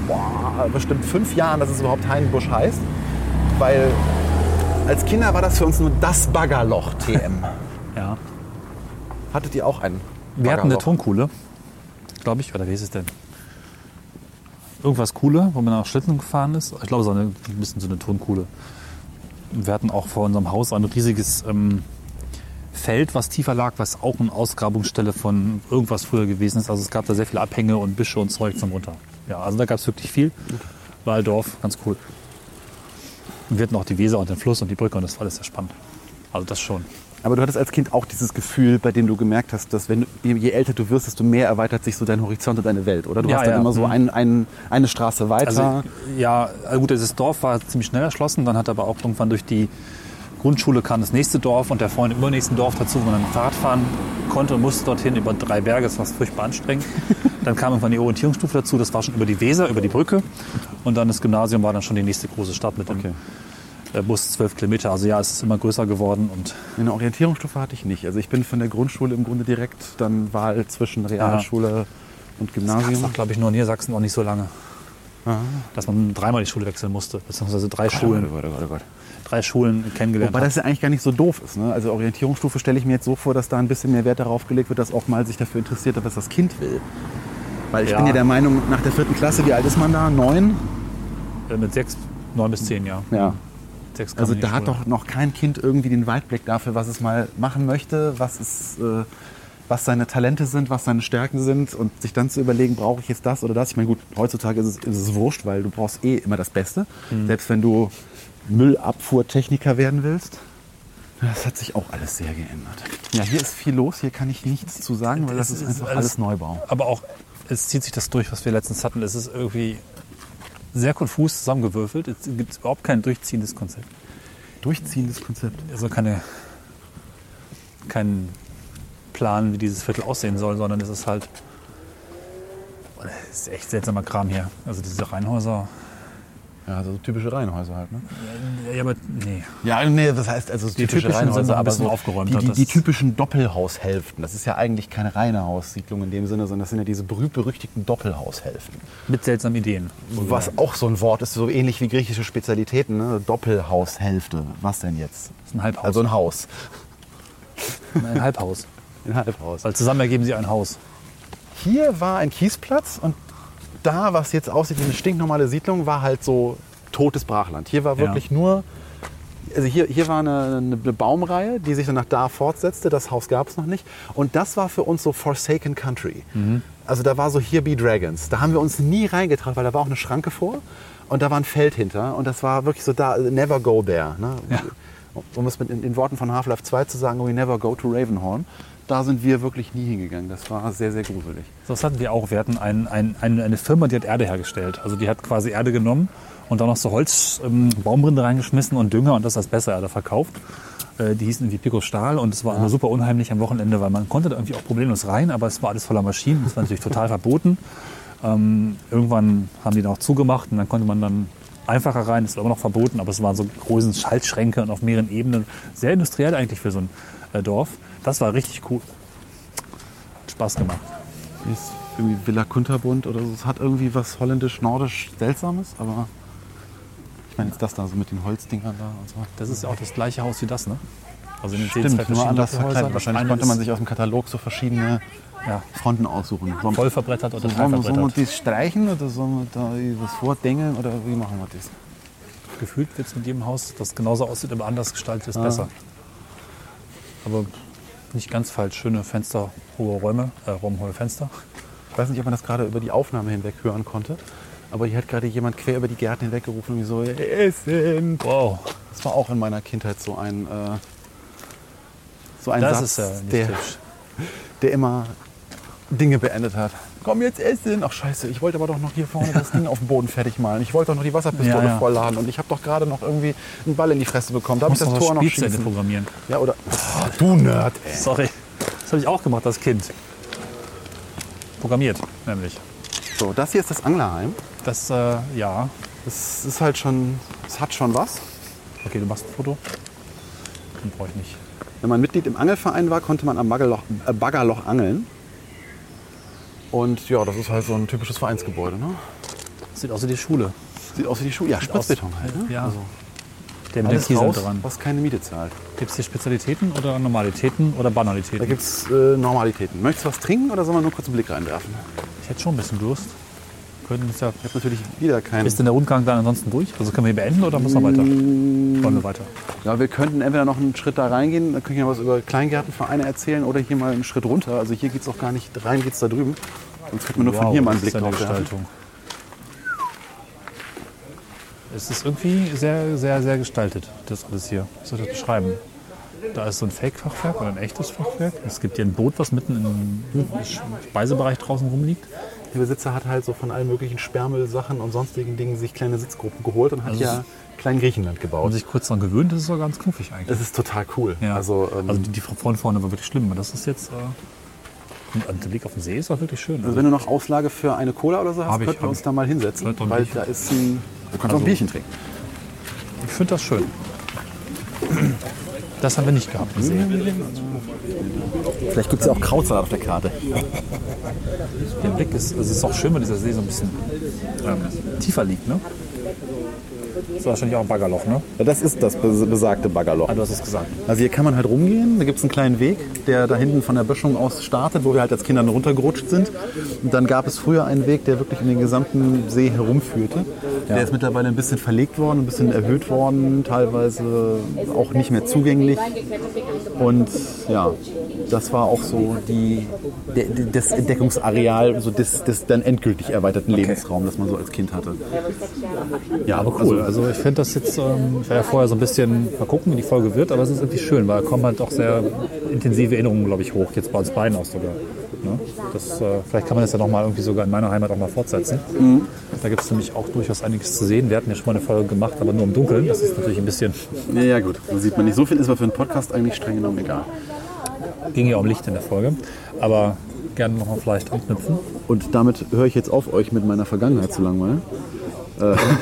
boah, bestimmt fünf Jahren, dass es überhaupt Heinenbusch heißt. Weil als Kinder war das für uns nur das Baggerloch TM. Ja. Hattet ihr auch ein Wir hatten eine? Tonkuhle, glaube ich. Oder wie ist es denn? Irgendwas Coole, wo man nach Schlitten gefahren ist. Ich glaube, so eine, ein bisschen so eine Tonkuhle. Wir hatten auch vor unserem Haus ein riesiges ähm, Feld, was tiefer lag, was auch eine Ausgrabungsstelle von irgendwas früher gewesen ist. Also es gab da sehr viele Abhänge und Büsche und Zeug zum runter. Ja, also da gab es wirklich viel. Waldorf, ganz cool. Und wir hatten auch die Weser und den Fluss und die Brücke und das war alles sehr spannend. Also das schon. Aber du hattest als Kind auch dieses Gefühl, bei dem du gemerkt hast, dass wenn du, je älter du wirst, desto mehr erweitert sich so dein Horizont und deine Welt, oder? Du Ja, hast dann ja. immer so Mhm. ein, ein, eine Straße weiter. Also, ja, also gut, das Dorf war ziemlich schnell erschlossen. Dann hat aber auch irgendwann durch die Grundschule kam das nächste Dorf und der Freund im übernächsten Dorf dazu, wo man dann Fahrrad fahren konnte und musste dorthin über drei Berge. Das war furchtbar anstrengend. dann kam irgendwann die Orientierungsstufe dazu. Das war schon über die Weser, über die Brücke. Und dann das Gymnasium war dann schon die nächste große Stadt mit dem Okay. äh, Bus zwölf Kilometer. Also ja, es ist immer größer geworden und Eine Orientierungsstufe hatte ich nicht. Also ich bin von der Grundschule im Grunde direkt dann Wahl zwischen Realschule und das Gymnasium. war, glaube ich, nur in Niedersachsen noch nicht so lange. Dass man dreimal die Schule wechseln musste, beziehungsweise drei Schulen, Oh Gott, oh Gott, oh Gott. Drei Schulen kennengelernt Wobei hat. das ja eigentlich gar nicht so doof ist. Ne? Also Orientierungsstufe stelle ich mir jetzt so vor, dass da ein bisschen mehr Wert darauf gelegt wird, dass auch mal sich dafür interessiert, was das Kind will. Weil ich Ja. bin ja der Meinung, nach der vierten Klasse, wie alt ist man da? Neun? Äh, Mit sechs, neun bis zehn Jahren. Ja. Sechs Also da hat Schule. doch noch kein Kind irgendwie den Weitblick dafür, was es mal machen möchte, was es, äh, was seine Talente sind, was seine Stärken sind und sich dann zu überlegen, brauche ich jetzt das oder das. Ich meine, gut, heutzutage ist es, ist es wurscht, weil du brauchst eh immer das Beste. Selbst wenn du Müllabfuhrtechniker werden willst. Das hat sich auch alles sehr geändert. Ja, hier ist viel los, hier kann ich nichts zu sagen, weil das Es ist ist einfach alles- alles Neubau. Aber auch, es zieht sich das durch, was wir letztens hatten. Es ist irgendwie sehr konfus zusammengewürfelt. Es gibt überhaupt kein durchziehendes Konzept. Durchziehendes Konzept. Also keine, kein Plan, wie dieses Viertel aussehen soll, sondern es ist halt. Es ist echt seltsamer Kram hier. Also diese Reihenhäuser. Ja, also typische Reihenhäuser halt, ne? Ja, aber nee. Ja, nee, das heißt also Die typischen sind noch ein bisschen aufgeräumter, Die, die, die typischen Doppelhaushälften. Das ist ja eigentlich keine reine Haussiedlung in dem Sinne, sondern das sind ja diese berühmt-berüchtigten Doppelhaushälften. Mit seltsamen Ideen. Was auch so ein Wort ist, so ähnlich wie griechische Spezialitäten. Ne? Doppelhaushälfte. Was denn jetzt? Das ist ein Halbhaus. Also ein Haus. ein Halbhaus. Ein Halbhaus. Weil zusammen ergeben sie ein Haus. Hier war ein Kiesplatz und da, was jetzt aussieht wie eine stinknormale Siedlung, war halt so totes Brachland. Hier war Ja. wirklich nur, also hier, hier war eine, eine Baumreihe, die sich dann nach da fortsetzte. Das Haus gab es noch nicht. Und das war für uns so Forsaken Country. Also da war so Here Be Dragons. Da haben wir uns nie reingetraut, weil da war auch eine Schranke vor und da war ein Feld hinter. Und das war wirklich so da, never go there. Ne? Um es mit in den Worten von Half-Life 2 zu sagen, we never go to Ravenhorn. Da sind wir wirklich nie hingegangen. Das war sehr, sehr gruselig. So, Das hatten wir auch. Wir hatten ein, ein, ein, eine Firma, die hat Erde hergestellt. Also die hat quasi Erde genommen und dann noch so Holz, ähm, Baumrinde reingeschmissen und Dünger und das als bessere Erde verkauft. Äh, die hießen irgendwie Pico Stahl und es war immer super unheimlich am Wochenende, weil man konnte da irgendwie auch problemlos rein, aber es war alles voller Maschinen. Das war natürlich total verboten. Ähm, irgendwann haben die dann auch zugemacht und dann konnte man dann einfacher rein. Das war immer noch verboten, aber es waren so große Schaltschränke und auf mehreren Ebenen. Sehr industriell eigentlich für so ein äh, Dorf. Das war richtig cool. Hat Spaß gemacht. Ist irgendwie Villa Kunterbund oder so. Es hat irgendwie was holländisch-nordisch Seltsames, aber ich meine jetzt das da so mit den Holzdingern da und so. Das ist ja auch das gleiche Haus wie das, ne? Also in den Stimmt, nur anders verkleidet. Wahrscheinlich konnte man sich aus dem Katalog so verschiedene ja, Fronten aussuchen. Sollen, voll verbrettert oder teil wir- sollen wir verbrettert. das streichen oder sollen wir da was vordenken oder wie machen wir das? Gefühlt wird es mit jedem Haus, das genauso aussieht, aber anders gestaltet ist, Ah. besser. Aber nicht ganz falsch. Schöne Fenster, hohe Räume, äh, Räume, hohe Fenster. Ich weiß nicht, ob man das gerade über die Aufnahme hinweg hören konnte, aber hier hat gerade jemand quer über die Gärten hinweg gerufen und so, Essen. Wow, Das war auch in meiner Kindheit so ein, äh, so ein das Satz, ist ja der, der immer Dinge beendet hat. Komm jetzt essen. Ach scheiße, ich wollte aber doch noch hier vorne das Ding auf dem Boden fertig malen. Ich wollte doch noch die Wasserpistole Ja, ja. vollladen und ich habe doch gerade noch irgendwie einen Ball in die Fresse bekommen. Darf Muss ich das Tor noch schießen? programmieren. Ja, oder? Du Nerd, ey. Sorry, das habe ich auch gemacht als Kind. Programmiert, nämlich. So, das hier ist das Anglerheim. Das, äh, ja. Das ist halt schon, es hat schon was. Okay, du machst ein Foto. Den brauche ich nicht. Wenn man Mitglied im Angelverein war, konnte man am Baggerloch, äh, Baggerloch angeln. Und ja, das ist halt so ein typisches Vereinsgebäude. Ne? Sieht aus wie die Schule. Sieht aus wie die Schule. Ja, Spritzbeton halt. Ne? Ja. Also Der mit den alles Kieseln raus, dran. was keine Miete zahlt. Gibt es hier Spezialitäten oder Normalitäten oder Da Banalitäten? gibt es äh, Normalitäten. Möchtest du was trinken oder sollen wir nur kurz einen Blick reinwerfen? Ich hätte schon ein bisschen Durst. Könnten uns ja. Ich habe natürlich wieder keinen. Ist denn der Rundgang dann ansonsten durch? Also können wir hier beenden oder müssen wir weiter? Wollen wir weiter? Ja, wir könnten entweder noch einen Schritt da reingehen, dann könnte ich ja was über Kleingärtenvereine erzählen oder hier mal einen Schritt runter. Also hier geht es auch gar nicht rein, geht es da drüben. Sonst könnten wir nur von hier mal einen Blick drauf werfen. Es ist irgendwie sehr, sehr, sehr gestaltet, das alles hier. Wie soll ich das beschreiben? Da ist so ein Fake-Fachwerk oder ein echtes Fachwerk. Es gibt hier ein Boot, was mitten im Speisebereich draußen rumliegt. Der Besitzer hat halt so von allen möglichen Sperrmüllsachen und sonstigen Dingen sich kleine Sitzgruppen geholt und hat Also ja klein Griechenland gebaut. man sich kurz daran gewöhnt, das ist auch ganz knuffig eigentlich. Es ist total cool. Ja. Also, ähm, also die, die von vorne war wirklich schlimm. aber Das ist jetzt. Äh, und der Blick auf den See ist auch wirklich schön. also wenn du noch Auslage für eine Cola oder so hast, könnten wir uns da mal hinsetzen. Weil da ist ein. Du kannst auch Also- ein Bierchen trinken. Ich finde das schön. Das haben wir nicht gehabt. Vielleicht gibt es ja auch Krautsalat auf der Karte. Der Blick ist, es ist auch schön, weil dieser See so ein bisschen ähm, tiefer liegt, ne? Das ist wahrscheinlich auch ein Baggerloch, ne? Ja, das ist das bes- besagte Baggerloch. Ah, du hast es gesagt. Also hier kann man halt rumgehen, da gibt es einen kleinen Weg, der da hinten von der Böschung aus startet, wo wir halt als Kinder runtergerutscht sind. Und dann gab es früher einen Weg, der wirklich in den gesamten See herumführte. Der ist mittlerweile ein bisschen verlegt worden, ein bisschen erhöht worden, teilweise auch nicht mehr zugänglich. Und ja, das war auch so die, der, das Entdeckungsareal, so des, des dann endgültig erweiterten Lebensraum, das man so als Kind hatte. Ja, aber Cool. Also ich finde das jetzt, ähm, ich war ja vorher so ein bisschen, mal gucken, wie die Folge wird, aber es ist irgendwie schön, weil da kommen halt auch sehr intensive Erinnerungen, glaube ich, hoch. Jetzt bei uns beiden auch sogar. Ne? Das, äh, vielleicht kann man das ja noch mal irgendwie sogar in meiner Heimat auch mal fortsetzen. Da gibt es nämlich auch durchaus einiges zu sehen. Wir hatten ja schon mal eine Folge gemacht, aber nur im Dunkeln. Das ist natürlich ein bisschen, Ja, ja, gut. Da sieht man nicht. So viel ist aber für einen Podcast eigentlich streng genommen egal. ging ja um Licht in der Folge. Aber gerne noch mal vielleicht anknüpfen. Und damit höre ich jetzt auf, euch mit meiner Vergangenheit zu langweilen.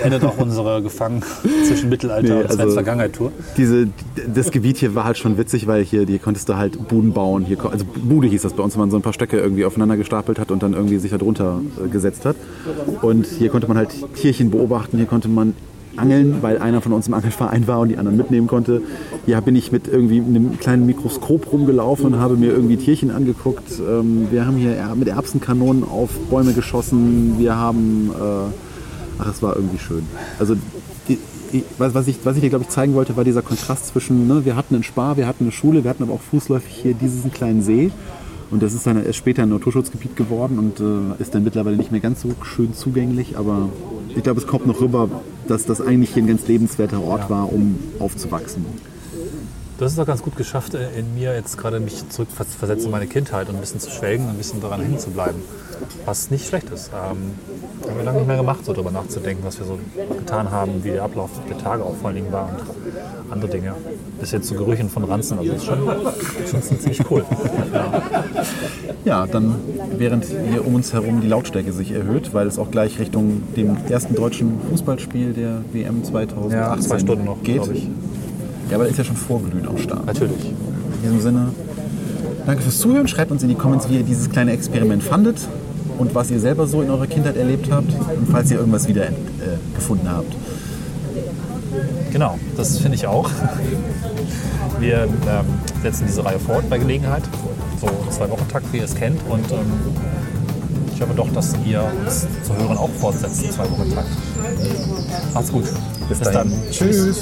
Endet auch unsere Gefangen zwischen Mittelalter Nee, und also- Vergangenheit-Tour. Diese, das Gebiet hier war halt schon witzig, weil hier, hier konntest du halt Buden bauen. Hier, also Bude hieß das bei uns, wenn man so ein paar Stöcke irgendwie aufeinander gestapelt hat und dann irgendwie sich da drunter äh, gesetzt hat. Und hier konnte man halt Tierchen beobachten, hier konnte man angeln, weil einer von uns im Angelverein war und die anderen mitnehmen konnte. Hier bin ich mit irgendwie einem kleinen Mikroskop rumgelaufen und habe mir irgendwie Tierchen angeguckt. Ähm, wir haben hier er- mit Erbsenkanonen auf Bäume geschossen. Wir haben, äh, ach, es war irgendwie schön. Also die, die, was, was, ich, was ich dir, glaube ich, zeigen wollte, war dieser Kontrast zwischen, ne, wir hatten einen Spar, wir hatten eine Schule, wir hatten aber auch fußläufig hier diesen kleinen See. Und das ist dann erst später ein Naturschutzgebiet geworden und äh, ist dann mittlerweile nicht mehr ganz so schön zugänglich. Aber ich glaube, es kommt noch rüber, dass das eigentlich hier ein ganz lebenswerter Ort war, um aufzuwachsen. Du hast es doch ganz gut geschafft, äh, in mir jetzt gerade mich zurückversetzen in meine Kindheit und ein bisschen zu schwelgen und ein bisschen daran hängen zu bleiben. Was nicht schlecht ist. Ähm, haben wir lange nicht mehr gemacht, so darüber nachzudenken, was wir so getan haben, wie der Ablauf der Tage auch vor allen Dingen war und andere Dinge. Bis jetzt zu Gerüchen von Ranzen. Also das ist schon, schon ziemlich cool. Ja, dann während hier um uns herum die Lautstärke sich erhöht, weil es auch gleich Richtung dem ersten deutschen Fußballspiel der WM 2018 Ja, zwei Stunden noch, geht. ich. Ja, aber der ist ja schon vorglühen am Start. Natürlich. In diesem Sinne, danke fürs Zuhören. Schreibt uns in die Comments, wie ihr dieses kleine Experiment fandet und was ihr selber so in eurer Kindheit erlebt habt und falls ihr irgendwas wieder äh, gefunden habt. Genau, das finde ich auch. Wir ähm, setzen diese Reihe fort bei Gelegenheit, so zwei Wochen Takt, wie ihr es kennt. Und ähm, ich hoffe doch, dass ihr uns zu hören auch fortsetzt, zwei Wochen Takt. Macht's gut. Bis, Bis dann. Tschüss. Tschüss.